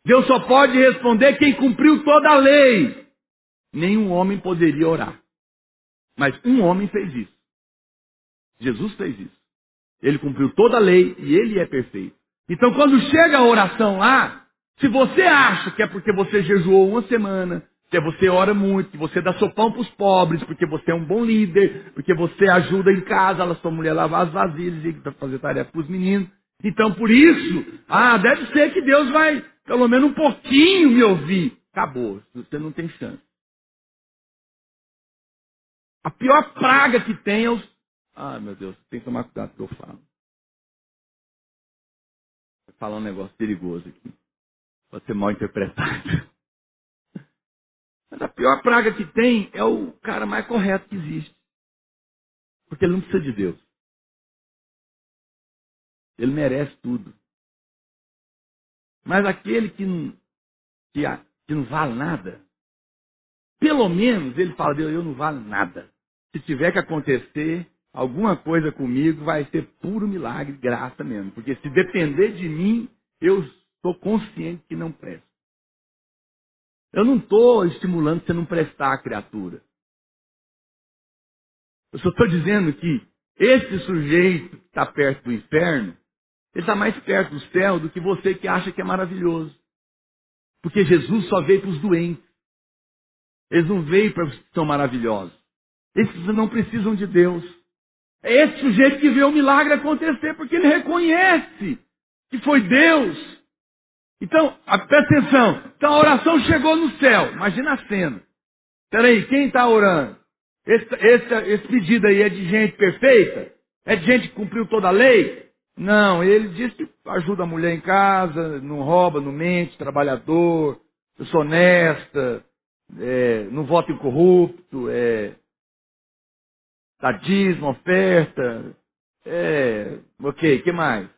Speaker 2: Deus só pode responder quem cumpriu toda a lei. Nenhum homem poderia orar. Mas um homem fez isso. Jesus fez isso. Ele cumpriu toda a lei e ele é perfeito. Então, quando chega a oração lá, Se você acha que é porque você jejuou uma semana, que você ora muito, que você dá sopão para os pobres, porque você é um bom líder, porque você ajuda em casa, a sua mulher lavar as vasilhas e fazer tarefa para os meninos. Então, por isso, ah, deve ser que Deus vai, pelo menos um pouquinho, me ouvir. Acabou, você não tem chance. A pior praga que tem é os. Ah, meu Deus, tem que tomar cuidado com o que eu falo. Vou falar um negócio perigoso aqui. Pode ser mal interpretado. Mas a pior praga que tem é o cara mais correto que existe. Porque ele não precisa de Deus. Ele merece tudo. Mas aquele que não, que, que não vale nada, pelo menos ele fala, Deus, eu não vale nada. Se tiver que acontecer alguma coisa comigo, vai ser puro milagre, graça mesmo. Porque se depender de mim, eu estou consciente que não presta. Eu não estou estimulando você não prestar a criatura. Eu só estou dizendo que esse sujeito que está perto do inferno, ele está mais perto do céu do que você que acha que é maravilhoso. Porque Jesus só veio para os doentes. Eles não veio para os que são maravilhosos. Esses não precisam de Deus. É esse sujeito que vê o milagre acontecer, porque ele reconhece que foi Deus então, presta atenção. Então a oração chegou no céu. Imagina a cena. Peraí, quem está orando? Esse, esse, esse pedido aí é de gente perfeita? É de gente que cumpriu toda a lei? Não, ele diz que ajuda a mulher em casa, não rouba, não mente, trabalhador, sou honesta, é, não voto incorrupto, é, dá dízimo, oferta, é, ok, que mais?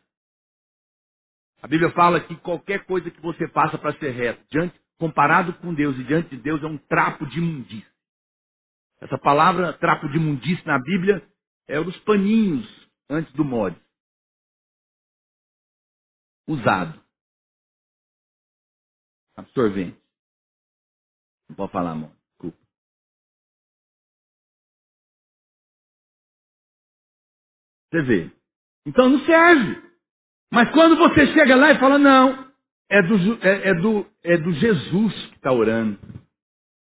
Speaker 2: A Bíblia fala que qualquer coisa que você faça para ser reto, diante, comparado com Deus e diante de Deus, é um trapo de imundície. Essa palavra trapo de imundície na Bíblia é um dos paninhos antes do mod. Usado. Absorvente. Não pode falar, amor. Desculpa. Você vê. Então não serve. Mas quando você chega lá e fala, não, é do, é, é do, é do Jesus que está orando.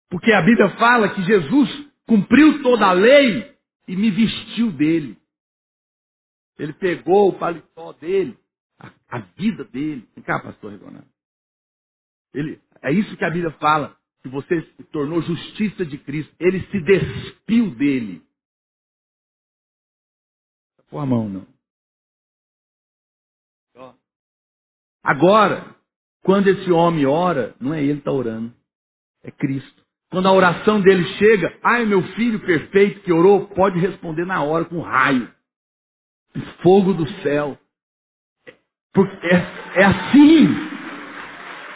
Speaker 2: Porque a Bíblia fala que Jesus cumpriu toda a lei e me vestiu dele. Ele pegou o paletó dele, a, a vida dele. Vem cá, pastor Regonado. Ele, é isso que a Bíblia fala, que você se tornou justiça de Cristo. Ele se despiu dele. Põe a mão, não. Agora, quando esse homem ora, não é ele que está orando, é Cristo. Quando a oração dele chega, ai meu filho perfeito que orou, pode responder na hora com raio, fogo do céu. Porque é, é assim.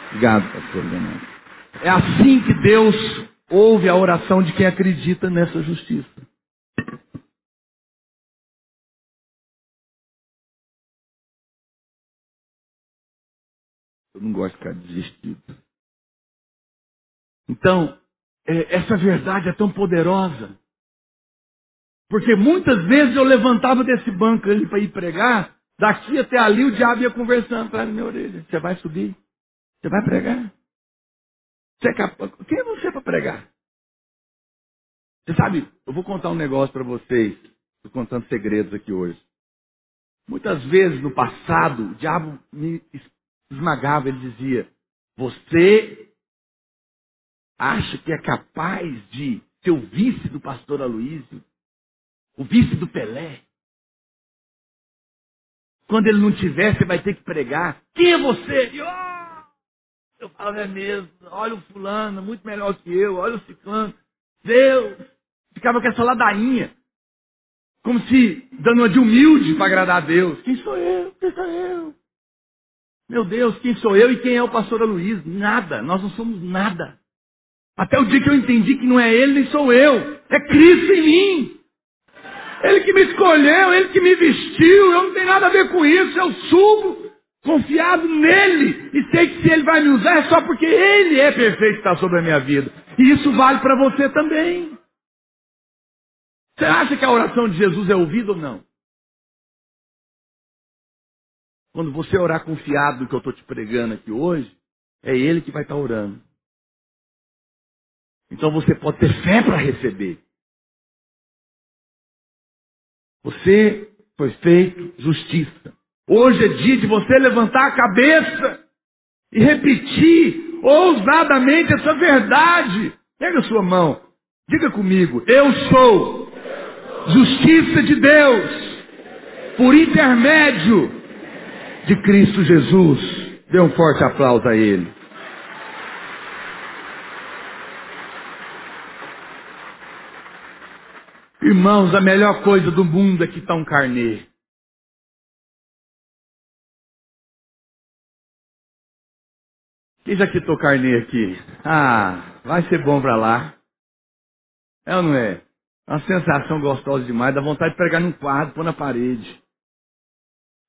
Speaker 2: Obrigado, pastor Leonardo. É assim que Deus ouve a oração de quem acredita nessa justiça. Eu não gosto de ficar desistido. Então, é, essa verdade é tão poderosa. Porque muitas vezes eu levantava desse banco ali para ir pregar, daqui até ali o diabo ia conversando para minha orelha. Você vai subir? Você vai pregar? Você é capaz... Quem é você para pregar? Você sabe, eu vou contar um negócio para vocês. Estou contando segredos aqui hoje. Muitas vezes no passado, o diabo me esmagava, ele dizia: Você acha que é capaz de ser o vice do pastor Aloísio? O vice do Pelé? Quando ele não tiver, você vai ter que pregar. Quem é você? E, oh! Eu falo, é mesmo. Olha o fulano, muito melhor que eu. Olha o ciclano. Deus! Ficava com essa ladainha. Como se dando uma de humilde para agradar a Deus. Quem sou eu? Quem sou eu? Meu Deus, quem sou eu e quem é o pastor Luiz? Nada, nós não somos nada. Até o dia que eu entendi que não é ele nem sou eu, é Cristo em mim. Ele que me escolheu, ele que me vestiu, eu não tenho nada a ver com isso, eu subo confiado nele e sei que se ele vai me usar é só porque ele é perfeito está sobre a minha vida. E isso vale para você também. Você acha que a oração de Jesus é ouvida ou não? Quando você orar confiado no que eu estou te pregando aqui hoje, É Ele que vai estar orando. Então você pode ter fé para receber. Você foi feito justiça. Hoje é dia de você levantar a cabeça e repetir ousadamente essa verdade. Pega a sua mão, diga comigo: Eu sou justiça de Deus por intermédio de Cristo Jesus. Dê um forte aplauso a Ele. Irmãos, a melhor coisa do mundo é que está um carneiro. Quem já quitou carnê aqui? Ah, vai ser bom para lá. É ou não é? é? Uma sensação gostosa demais, dá vontade de pregar num quadro, pôr na parede.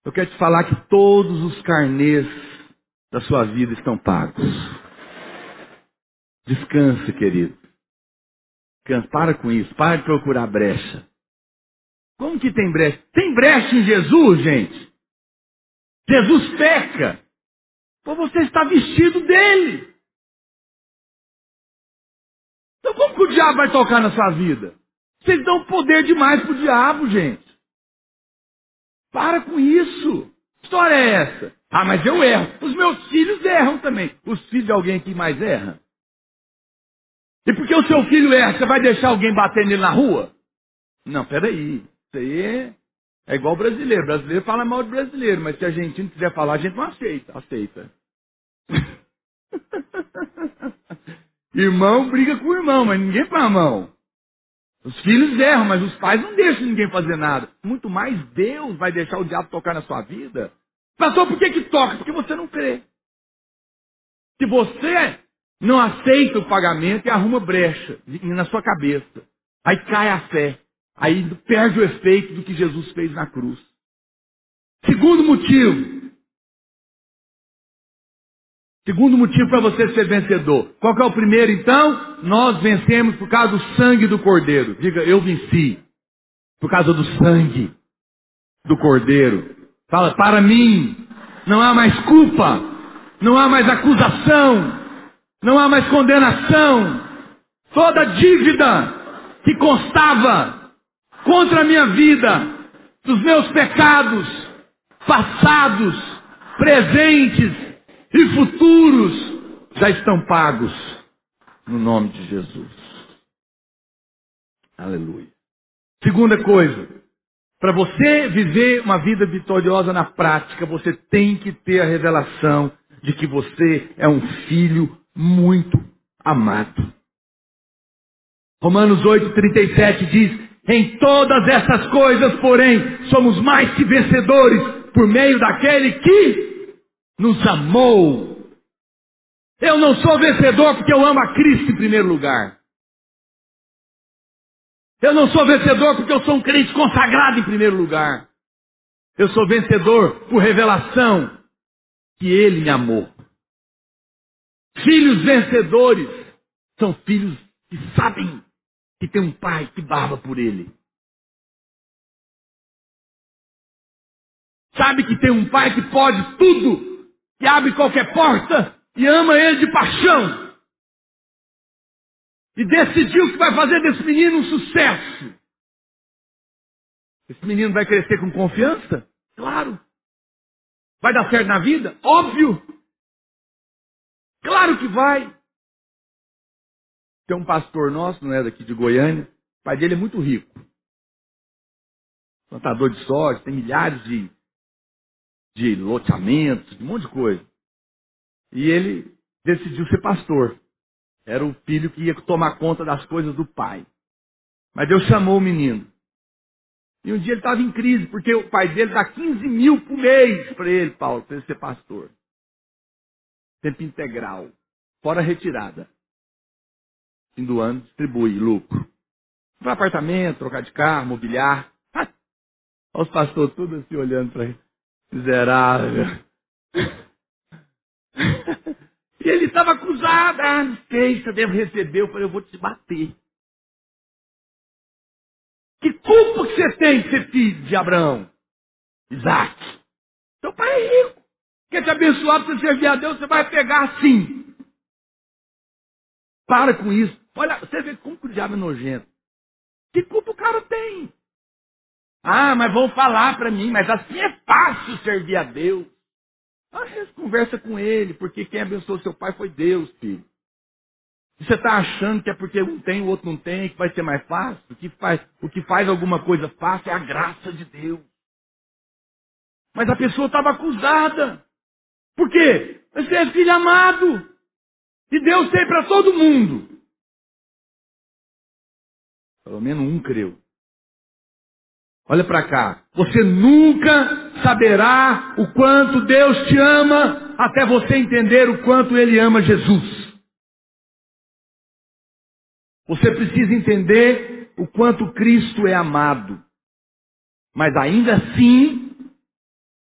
Speaker 2: Eu quero te falar que todos os carnês da sua vida estão pagos. Descanse, querido. Para com isso. Para de procurar brecha. Como que tem brecha? Tem brecha em Jesus, gente. Jesus peca. Pois você está vestido dele. Então como que o diabo vai tocar na sua vida? Vocês dão poder demais pro diabo, gente. Para com isso. Que história é essa? Ah, mas eu erro. Os meus filhos erram também. Os filhos de alguém que mais erra? E porque o seu filho erra, você vai deixar alguém bater nele na rua? Não, peraí. Isso aí é, é igual o brasileiro. O brasileiro fala mal de brasileiro, mas se a gente não quiser falar, a gente não aceita. Aceita. irmão briga com o irmão, mas ninguém põe a mão. Os filhos erram, mas os pais não deixam ninguém fazer nada. Muito mais Deus vai deixar o diabo tocar na sua vida. Pastor, por que que toca? Porque você não crê. Se você não aceita o pagamento e arruma brecha na sua cabeça, aí cai a fé. Aí perde o efeito do que Jesus fez na cruz. Segundo motivo. Segundo motivo para você ser vencedor. Qual é o primeiro então? Nós vencemos por causa do sangue do Cordeiro. Diga, eu venci. Por causa do sangue do Cordeiro. Fala, para mim, não há mais culpa, não há mais acusação, não há mais condenação. Toda dívida que constava contra a minha vida, dos meus pecados, passados, presentes e futuros, já estão pagos no nome de Jesus. Aleluia. Segunda coisa, para você viver uma vida vitoriosa na prática, você tem que ter a revelação de que você é um filho muito amado. Romanos 8,37 diz: Em todas essas coisas, porém, somos mais que vencedores por meio daquele que nos amou. Eu não sou vencedor porque eu amo a Cristo em primeiro lugar. Eu não sou vencedor porque eu sou um crente consagrado em primeiro lugar. Eu sou vencedor por revelação que Ele me amou. Filhos vencedores são filhos que sabem que tem um pai que barba por ele. Sabe que tem um pai que pode tudo, que abre qualquer porta e ama ele de paixão. E decidiu que vai fazer desse menino um sucesso. Esse menino vai crescer com confiança? Claro. Vai dar certo na vida? Óbvio. Claro que vai. Tem um pastor nosso, não é daqui de Goiânia, o pai dele é muito rico. Plantador de soja, tem milhares de, de loteamentos, um monte de coisa. E ele decidiu ser pastor. Era o filho que ia tomar conta das coisas do pai. Mas Deus chamou o menino. E um dia ele estava em crise, porque o pai dele dá 15 mil por mês para ele, Paulo, para ele ser pastor tempo integral, fora retirada. Fim do ano, distribui lucro. Para apartamento, trocar de carro, mobiliar. Olha os pastores todos assim olhando para ele. Miserável. e ele estava acusado. Ah, não sei se eu devo receber. Eu falei, eu vou te bater. Que culpa que você tem de ser filho de Abraão? Isaac. Seu pai é rico. Quer te abençoar para você servir a Deus, você vai pegar assim. Para com isso. Olha, você vê como o diabo é nojento. Que culpa o cara tem? Ah, mas vão falar para mim, mas assim é fácil servir a Deus. Ah, conversa com ele, porque quem abençoou seu pai foi Deus, filho. Você está achando que é porque um tem, o outro não tem, que vai ser mais fácil? O que faz, o que faz alguma coisa fácil é a graça de Deus. Mas a pessoa estava acusada. Por quê? Você é filho amado. E Deus tem para todo mundo. Pelo menos um creu. Olha para cá. Você nunca saberá o quanto Deus te ama até você entender o quanto Ele ama Jesus. Você precisa entender o quanto Cristo é amado. Mas ainda assim,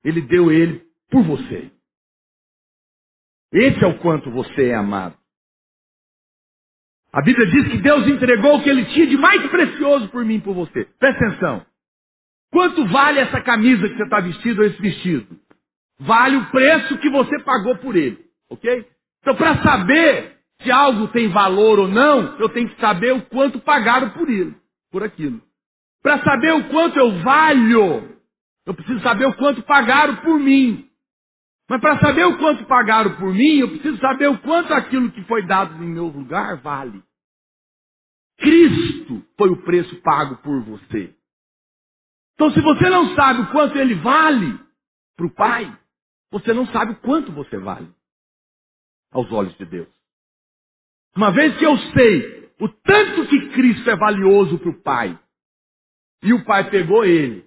Speaker 2: Ele deu Ele por você. Esse é o quanto você é amado. A Bíblia diz que Deus entregou o que Ele tinha de mais precioso por mim e por você. Presta atenção. Quanto vale essa camisa que você está vestido ou esse vestido? Vale o preço que você pagou por ele. Ok? Então, para saber se algo tem valor ou não, eu tenho que saber o quanto pagaram por ele, por aquilo. Para saber o quanto eu valho, eu preciso saber o quanto pagaram por mim. Mas para saber o quanto pagaram por mim, eu preciso saber o quanto aquilo que foi dado em meu lugar vale. Cristo foi o preço pago por você. Então, se você não sabe o quanto ele vale para o Pai, você não sabe o quanto você vale aos olhos de Deus. Uma vez que eu sei o tanto que Cristo é valioso para o Pai, e o Pai pegou ele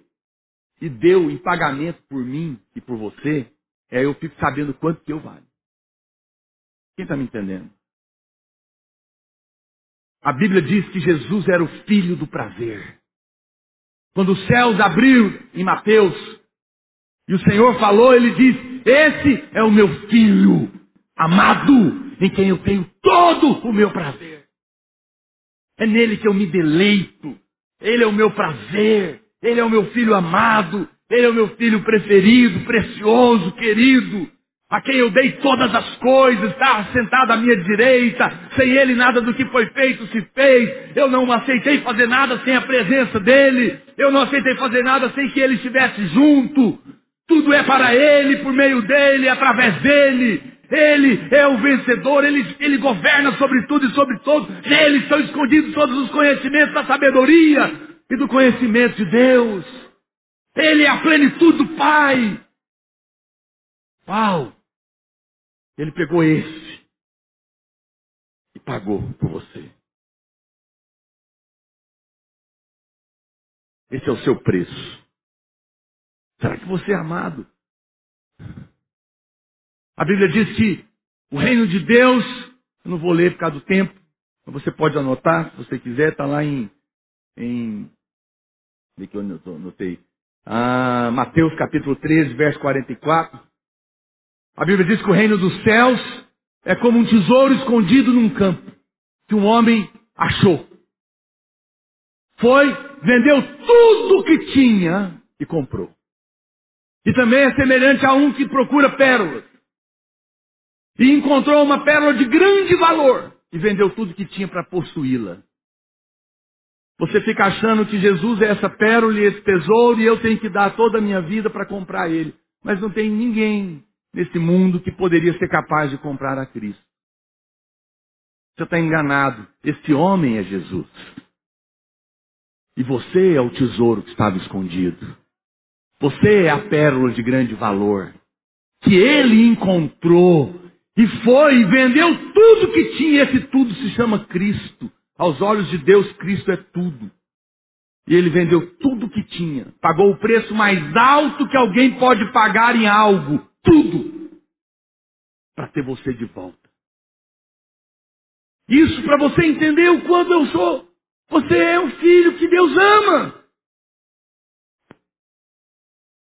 Speaker 2: e deu em pagamento por mim e por você, é eu fico sabendo quanto que eu valho. Quem está me entendendo? A Bíblia diz que Jesus era o filho do prazer. Quando os céus abriram em Mateus, e o Senhor falou, ele diz: Esse é o meu filho amado, em quem eu tenho todo o meu prazer. É nele que eu me deleito. Ele é o meu prazer. Ele é o meu filho amado. Ele é o meu filho preferido, precioso, querido a quem eu dei todas as coisas, está sentado à minha direita, sem ele nada do que foi feito se fez, eu não aceitei fazer nada sem a presença dele, eu não aceitei fazer nada sem que ele estivesse junto, tudo é para ele, por meio dele, através dele, ele é o vencedor, ele, ele governa sobre tudo e sobre todos, nele estão escondidos todos os conhecimentos da sabedoria e do conhecimento de Deus, ele é a plenitude do Pai. Uau! Ele pegou esse e pagou por você. Esse é o seu preço. Será que você é amado? A Bíblia diz que o reino de Deus, eu não vou ler por causa do tempo, mas você pode anotar, se você quiser, está lá em, em. Que eu anotei? Ah, Mateus capítulo 13, verso 44. A Bíblia diz que o reino dos céus é como um tesouro escondido num campo que um homem achou. Foi, vendeu tudo o que tinha e comprou. E também é semelhante a um que procura pérolas. E encontrou uma pérola de grande valor e vendeu tudo que tinha para possuí-la. Você fica achando que Jesus é essa pérola e esse tesouro e eu tenho que dar toda a minha vida para comprar ele. Mas não tem ninguém nesse mundo que poderia ser capaz de comprar a Cristo. Você está enganado. Esse homem é Jesus. E você é o tesouro que estava escondido. Você é a pérola de grande valor. Que ele encontrou e foi e vendeu tudo que tinha. Esse tudo se chama Cristo. Aos olhos de Deus, Cristo é tudo. E ele vendeu tudo que tinha. Pagou o preço mais alto que alguém pode pagar em algo tudo para ter você de volta. Isso para você entender o quanto eu sou. Você é um filho que Deus ama.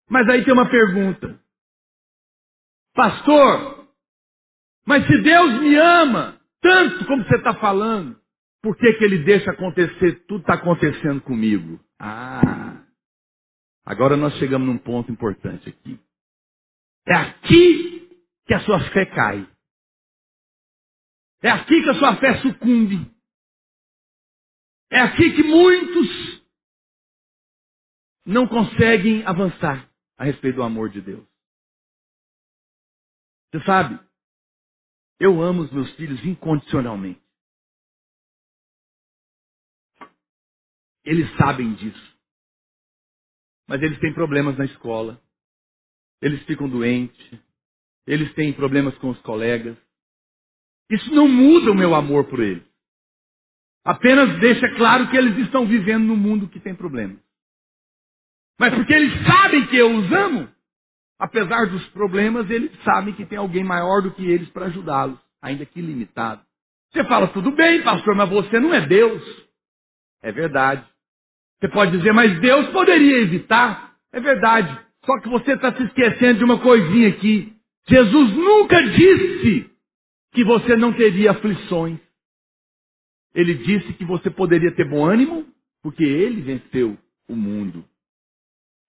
Speaker 2: Mas aí tem uma pergunta. Pastor, mas se Deus me ama tanto como você está falando, por que, que ele deixa acontecer? Tudo está acontecendo comigo. Ah, agora nós chegamos num ponto importante aqui. É aqui que a sua fé cai. É aqui que a sua fé sucumbe. É aqui que muitos não conseguem avançar a respeito do amor de Deus. Você sabe, eu amo os meus filhos incondicionalmente. Eles sabem disso. Mas eles têm problemas na escola. Eles ficam doentes. Eles têm problemas com os colegas. Isso não muda o meu amor por eles. Apenas deixa claro que eles estão vivendo num mundo que tem problemas. Mas porque eles sabem que eu os amo, apesar dos problemas, eles sabem que tem alguém maior do que eles para ajudá-los, ainda que limitado. Você fala, tudo bem, pastor, mas você não é Deus. É verdade. Você pode dizer, mas Deus poderia evitar. É verdade. Só que você está se esquecendo de uma coisinha aqui. Jesus nunca disse que você não teria aflições. Ele disse que você poderia ter bom ânimo, porque ele venceu o mundo.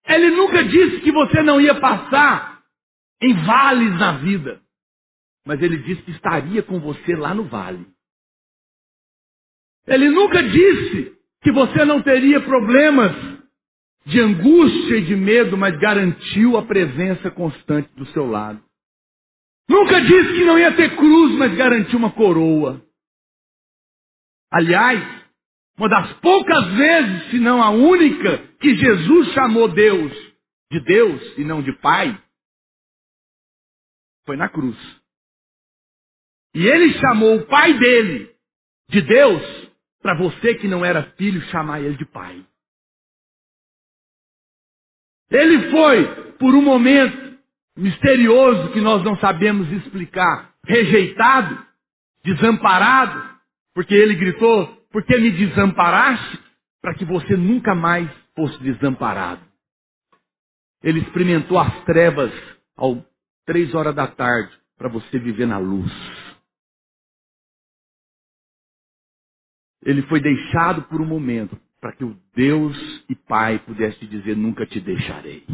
Speaker 2: Ele nunca disse que você não ia passar em vales na vida. Mas ele disse que estaria com você lá no vale. Ele nunca disse que você não teria problemas de angústia e de medo, mas garantiu a presença constante do seu lado. Nunca disse que não ia ter cruz, mas garantiu uma coroa. Aliás, uma das poucas vezes, se não a única, que Jesus chamou Deus de Deus e não de Pai, foi na cruz. E ele chamou o Pai dele de Deus para você que não era filho chamar ele de Pai. Ele foi, por um momento, misterioso que nós não sabemos explicar, rejeitado, desamparado, porque ele gritou: Por que me desamparaste? Para que você nunca mais fosse desamparado. Ele experimentou as trevas ao três horas da tarde para você viver na luz. Ele foi deixado por um momento para que o Deus e Pai pudesse dizer: Nunca te deixarei.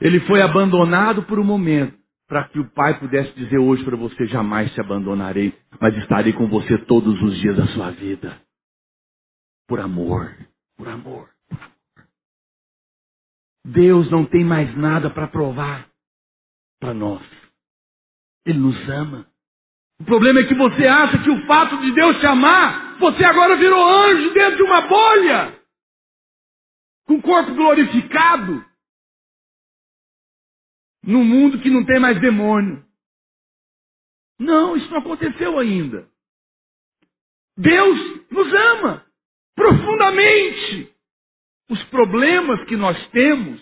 Speaker 2: Ele foi abandonado por um momento para que o Pai pudesse dizer hoje para você: jamais te abandonarei, mas estarei com você todos os dias da sua vida. Por amor, por amor. Deus não tem mais nada para provar para nós. Ele nos ama. O problema é que você acha que o fato de Deus te amar, você agora virou anjo dentro de uma bolha, com corpo glorificado num mundo que não tem mais demônio. Não, isso não aconteceu ainda. Deus nos ama profundamente. Os problemas que nós temos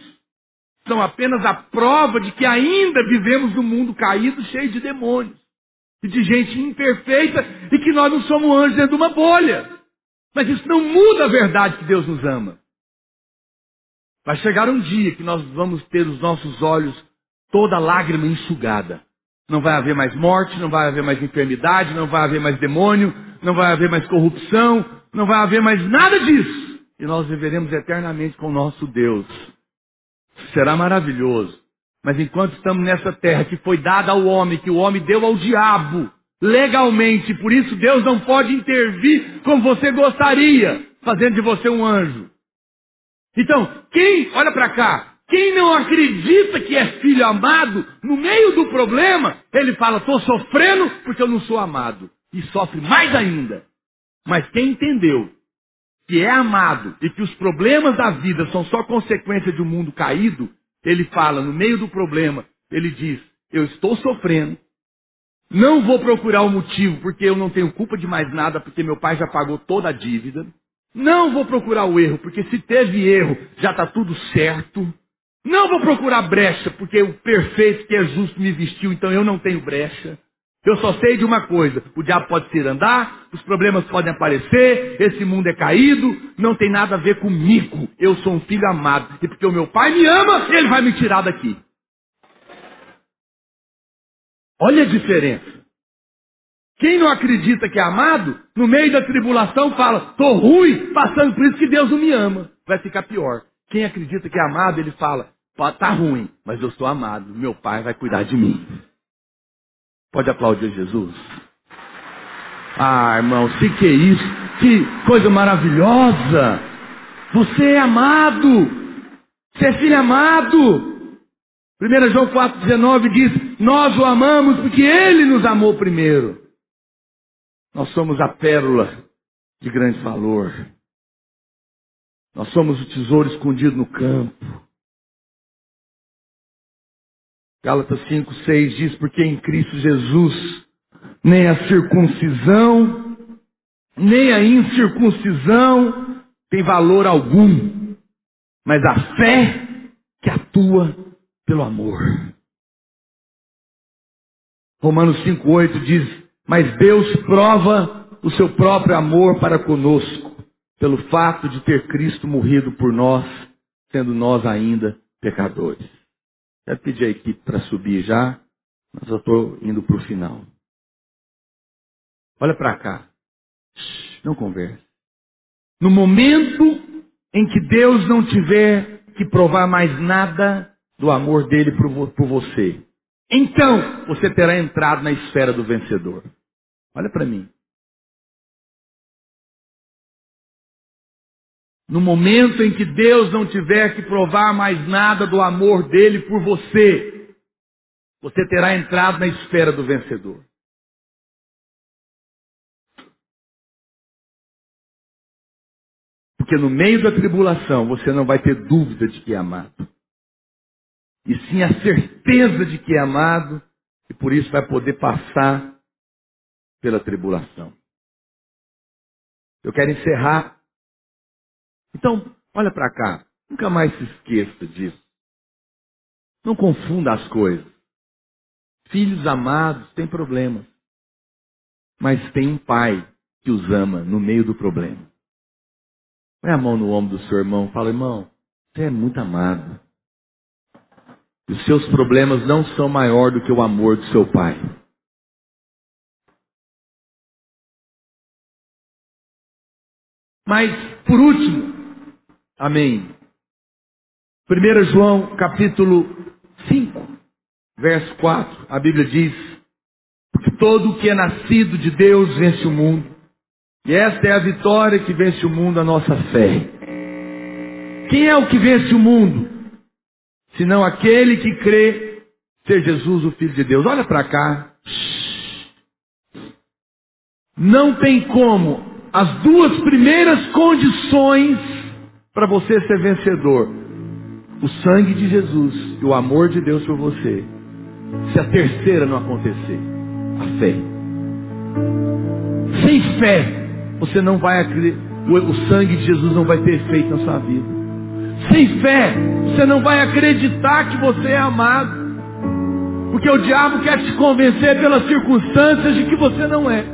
Speaker 2: são apenas a prova de que ainda vivemos num mundo caído, cheio de demônios, e de gente imperfeita, e que nós não somos anjos dentro de uma bolha. Mas isso não muda a verdade que Deus nos ama. Vai chegar um dia que nós vamos ter os nossos olhos toda lágrima enxugada. Não vai haver mais morte, não vai haver mais enfermidade, não vai haver mais demônio, não vai haver mais corrupção, não vai haver mais nada disso. E nós viveremos eternamente com o nosso Deus. Será maravilhoso. Mas enquanto estamos nessa terra que foi dada ao homem, que o homem deu ao diabo, legalmente, por isso Deus não pode intervir como você gostaria, fazendo de você um anjo. Então, quem, olha para cá, quem não acredita que é filho amado, no meio do problema, ele fala: estou sofrendo porque eu não sou amado. E sofre mais ainda. Mas quem entendeu que é amado e que os problemas da vida são só consequência de um mundo caído, ele fala, no meio do problema, ele diz: Eu estou sofrendo, não vou procurar o motivo porque eu não tenho culpa de mais nada, porque meu pai já pagou toda a dívida. Não vou procurar o erro, porque se teve erro, já está tudo certo. Não vou procurar brecha, porque o perfeito que é justo me vestiu, então eu não tenho brecha. Eu só sei de uma coisa: o diabo pode se andar, os problemas podem aparecer, esse mundo é caído, não tem nada a ver comigo. Eu sou um filho amado. E porque o meu pai me ama, ele vai me tirar daqui. Olha a diferença. Quem não acredita que é amado, no meio da tribulação fala, estou ruim, passando por isso que Deus não me ama. Vai ficar pior. Quem acredita que é amado, ele fala, Pode estar tá ruim, mas eu estou amado. Meu pai vai cuidar de mim. Pode aplaudir Jesus? Ah, irmão, se que é isso? Que coisa maravilhosa! Você é amado! Você é filho amado! 1 João 4,19 diz: Nós o amamos porque ele nos amou primeiro. Nós somos a pérola de grande valor. Nós somos o tesouro escondido no campo. Gálatas 5, 6 diz, porque em Cristo Jesus nem a circuncisão, nem a incircuncisão tem valor algum, mas a fé que atua pelo amor. Romanos 5,8 diz, mas Deus prova o seu próprio amor para conosco, pelo fato de ter Cristo morrido por nós, sendo nós ainda pecadores. Quero pedir a equipe para subir já, mas eu estou indo para o final. Olha para cá. Não converse. No momento em que Deus não tiver que provar mais nada do amor dele por, você, então você terá entrado na esfera do vencedor. Olha para mim. No momento em que Deus não tiver que provar mais nada do amor dele por você, você terá entrado na esfera do vencedor. Porque no meio da tribulação você não vai ter dúvida de que é amado. E sim a certeza de que é amado, e por isso vai poder passar pela tribulação. Eu quero encerrar então, olha para cá. Nunca mais se esqueça disso. Não confunda as coisas. Filhos amados têm problemas. Mas tem um pai que os ama no meio do problema. Põe a mão no ombro do seu irmão e fala, irmão, você é muito amado. Os seus problemas não são maior do que o amor do seu pai. Mas, por último, Amém. 1 João capítulo 5, verso 4, a Bíblia diz: Porque todo o que é nascido de Deus vence o mundo, e esta é a vitória que vence o mundo, a nossa fé. Quem é o que vence o mundo? Senão aquele que crê ser Jesus o Filho de Deus. Olha para cá. Não tem como as duas primeiras condições para você ser vencedor? O sangue de Jesus e o amor de Deus por você. Se a terceira não acontecer, a fé. Sem fé, você não vai acreditar. O sangue de Jesus não vai ter efeito na sua vida. Sem fé, você não vai acreditar que você é amado. Porque o diabo quer te convencer pelas circunstâncias de que você não é.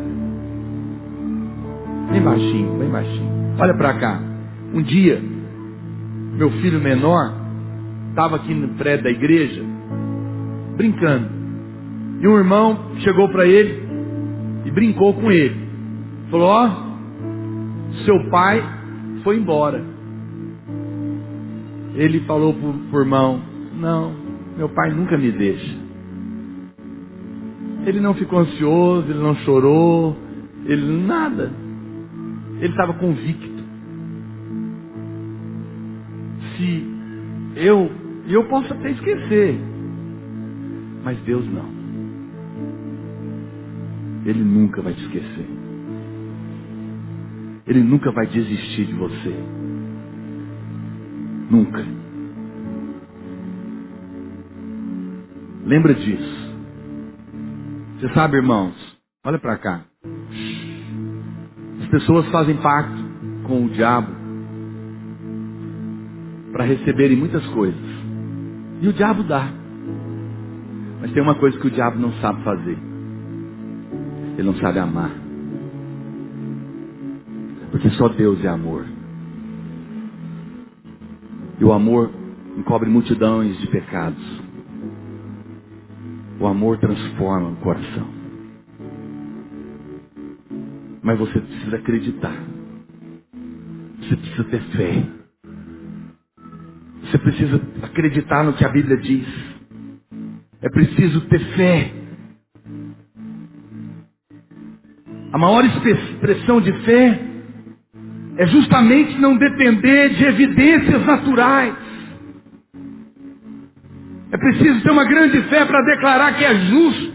Speaker 2: Bem baixinho, bem baixinho. Olha para cá. Um dia, meu filho menor, estava aqui no prédio da igreja, brincando. E um irmão chegou para ele e brincou com ele. Falou: Ó, oh, seu pai foi embora. Ele falou para o irmão: Não, meu pai nunca me deixa. Ele não ficou ansioso, ele não chorou, ele nada. Ele estava convicto se eu, eu posso até esquecer, mas Deus não. Ele nunca vai te esquecer. Ele nunca vai desistir de você. Nunca. Lembra disso. Você sabe, irmãos, olha para cá. As pessoas fazem pacto com o diabo para receberem muitas coisas. E o diabo dá. Mas tem uma coisa que o diabo não sabe fazer. Ele não sabe amar. Porque só Deus é amor. E o amor encobre multidões de pecados. O amor transforma o coração. Mas você precisa acreditar. Você precisa ter fé. Você precisa acreditar no que a Bíblia diz. É preciso ter fé. A maior expressão de fé é justamente não depender de evidências naturais. É preciso ter uma grande fé para declarar que é justo,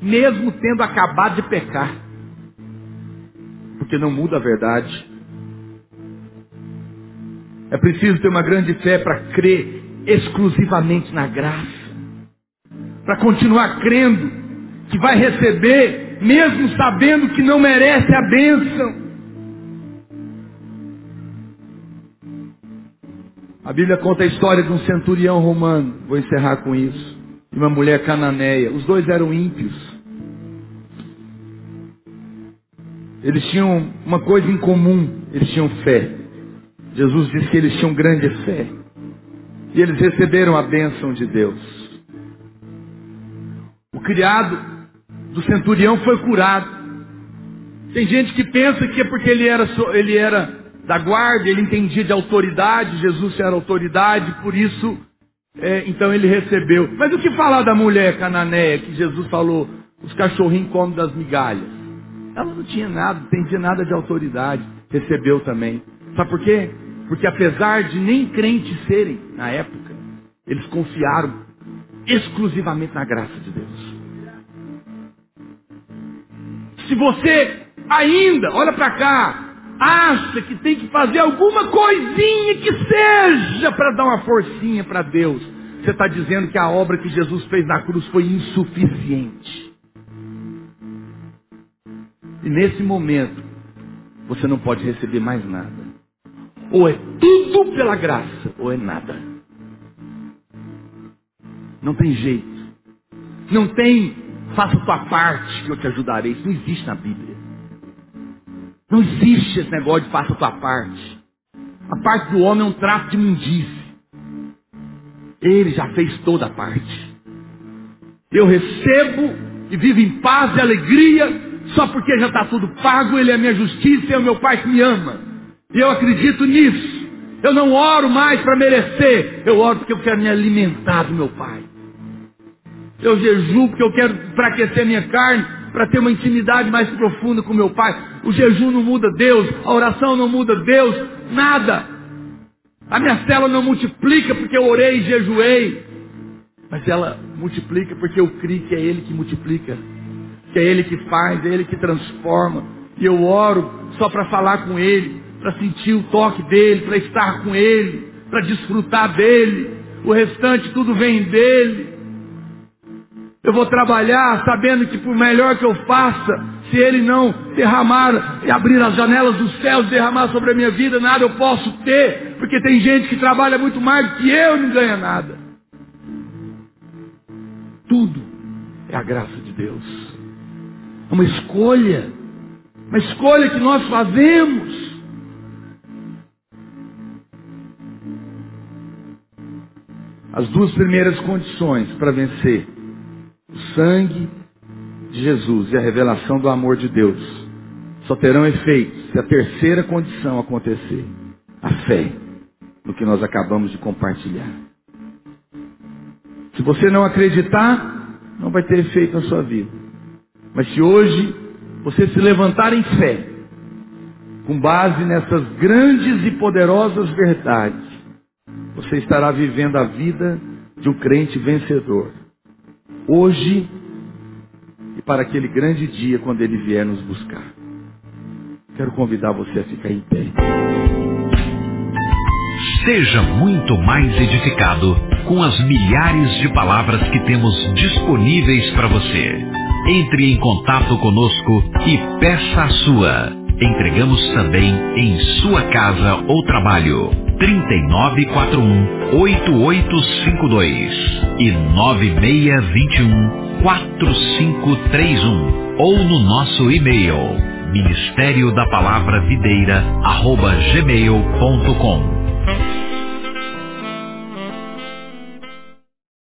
Speaker 2: mesmo tendo acabado de pecar. Porque não muda a verdade. É preciso ter uma grande fé para crer exclusivamente na graça. Para continuar crendo que vai receber, mesmo sabendo que não merece a bênção. A Bíblia conta a história de um centurião romano, vou encerrar com isso, e uma mulher cananeia. Os dois eram ímpios. Eles tinham uma coisa em comum, eles tinham fé. Jesus disse que eles tinham grande fé. E eles receberam a bênção de Deus. O criado do centurião foi curado. Tem gente que pensa que é porque ele era, ele era da guarda, ele entendia de autoridade, Jesus era autoridade, por isso, é, então ele recebeu. Mas o que falar da mulher cananeia que Jesus falou, os cachorrinhos comem das migalhas? Ela não tinha nada, não entendia nada de autoridade, recebeu também. Sabe por quê? Porque apesar de nem crentes serem na época, eles confiaram exclusivamente na graça de Deus. Se você ainda, olha para cá, acha que tem que fazer alguma coisinha que seja para dar uma forcinha para Deus, você está dizendo que a obra que Jesus fez na cruz foi insuficiente. E nesse momento, você não pode receber mais nada. Ou é tudo pela graça, ou é nada. Não tem jeito. Não tem, faça tua parte que eu te ajudarei. Isso não existe na Bíblia. Não existe esse negócio de faça tua parte. A parte do homem é um trato de mundice. Ele já fez toda a parte. Eu recebo e vivo em paz e alegria, só porque já está tudo pago, Ele é minha justiça e é o meu Pai que me ama. E eu acredito nisso. Eu não oro mais para merecer. Eu oro porque eu quero me alimentar do meu Pai. Eu jejuo porque eu quero enfraquecer minha carne para ter uma intimidade mais profunda com meu Pai. O jejum não muda Deus, a oração não muda Deus, nada. A minha célula não multiplica porque eu orei e jejuei, mas ela multiplica porque eu creio que é Ele que multiplica, que é Ele que faz, é Ele que transforma. E eu oro só para falar com Ele para sentir o toque dele, para estar com ele, para desfrutar dele. O restante tudo vem dele. Eu vou trabalhar sabendo que por melhor que eu faça, se ele não derramar e abrir as janelas dos céus, derramar sobre a minha vida, nada eu posso ter, porque tem gente que trabalha muito mais do que eu e não ganha nada. Tudo é a graça de Deus. É uma escolha, uma escolha que nós fazemos. As duas primeiras condições para vencer: o sangue de Jesus e a revelação do amor de Deus só terão efeito se a terceira condição acontecer: a fé no que nós acabamos de compartilhar. Se você não acreditar, não vai ter efeito na sua vida. Mas se hoje você se levantar em fé, com base nessas grandes e poderosas verdades, você estará vivendo a vida de um crente vencedor. Hoje e para aquele grande dia quando ele vier nos buscar. Quero convidar você a ficar em pé.
Speaker 1: Seja muito mais edificado com as milhares de palavras que temos disponíveis para você. Entre em contato conosco e peça a sua. Entregamos também em sua casa ou trabalho. 3941 8852 e 9621 4531 ou no nosso e-mail ministério da palavra videira arroba gmail.com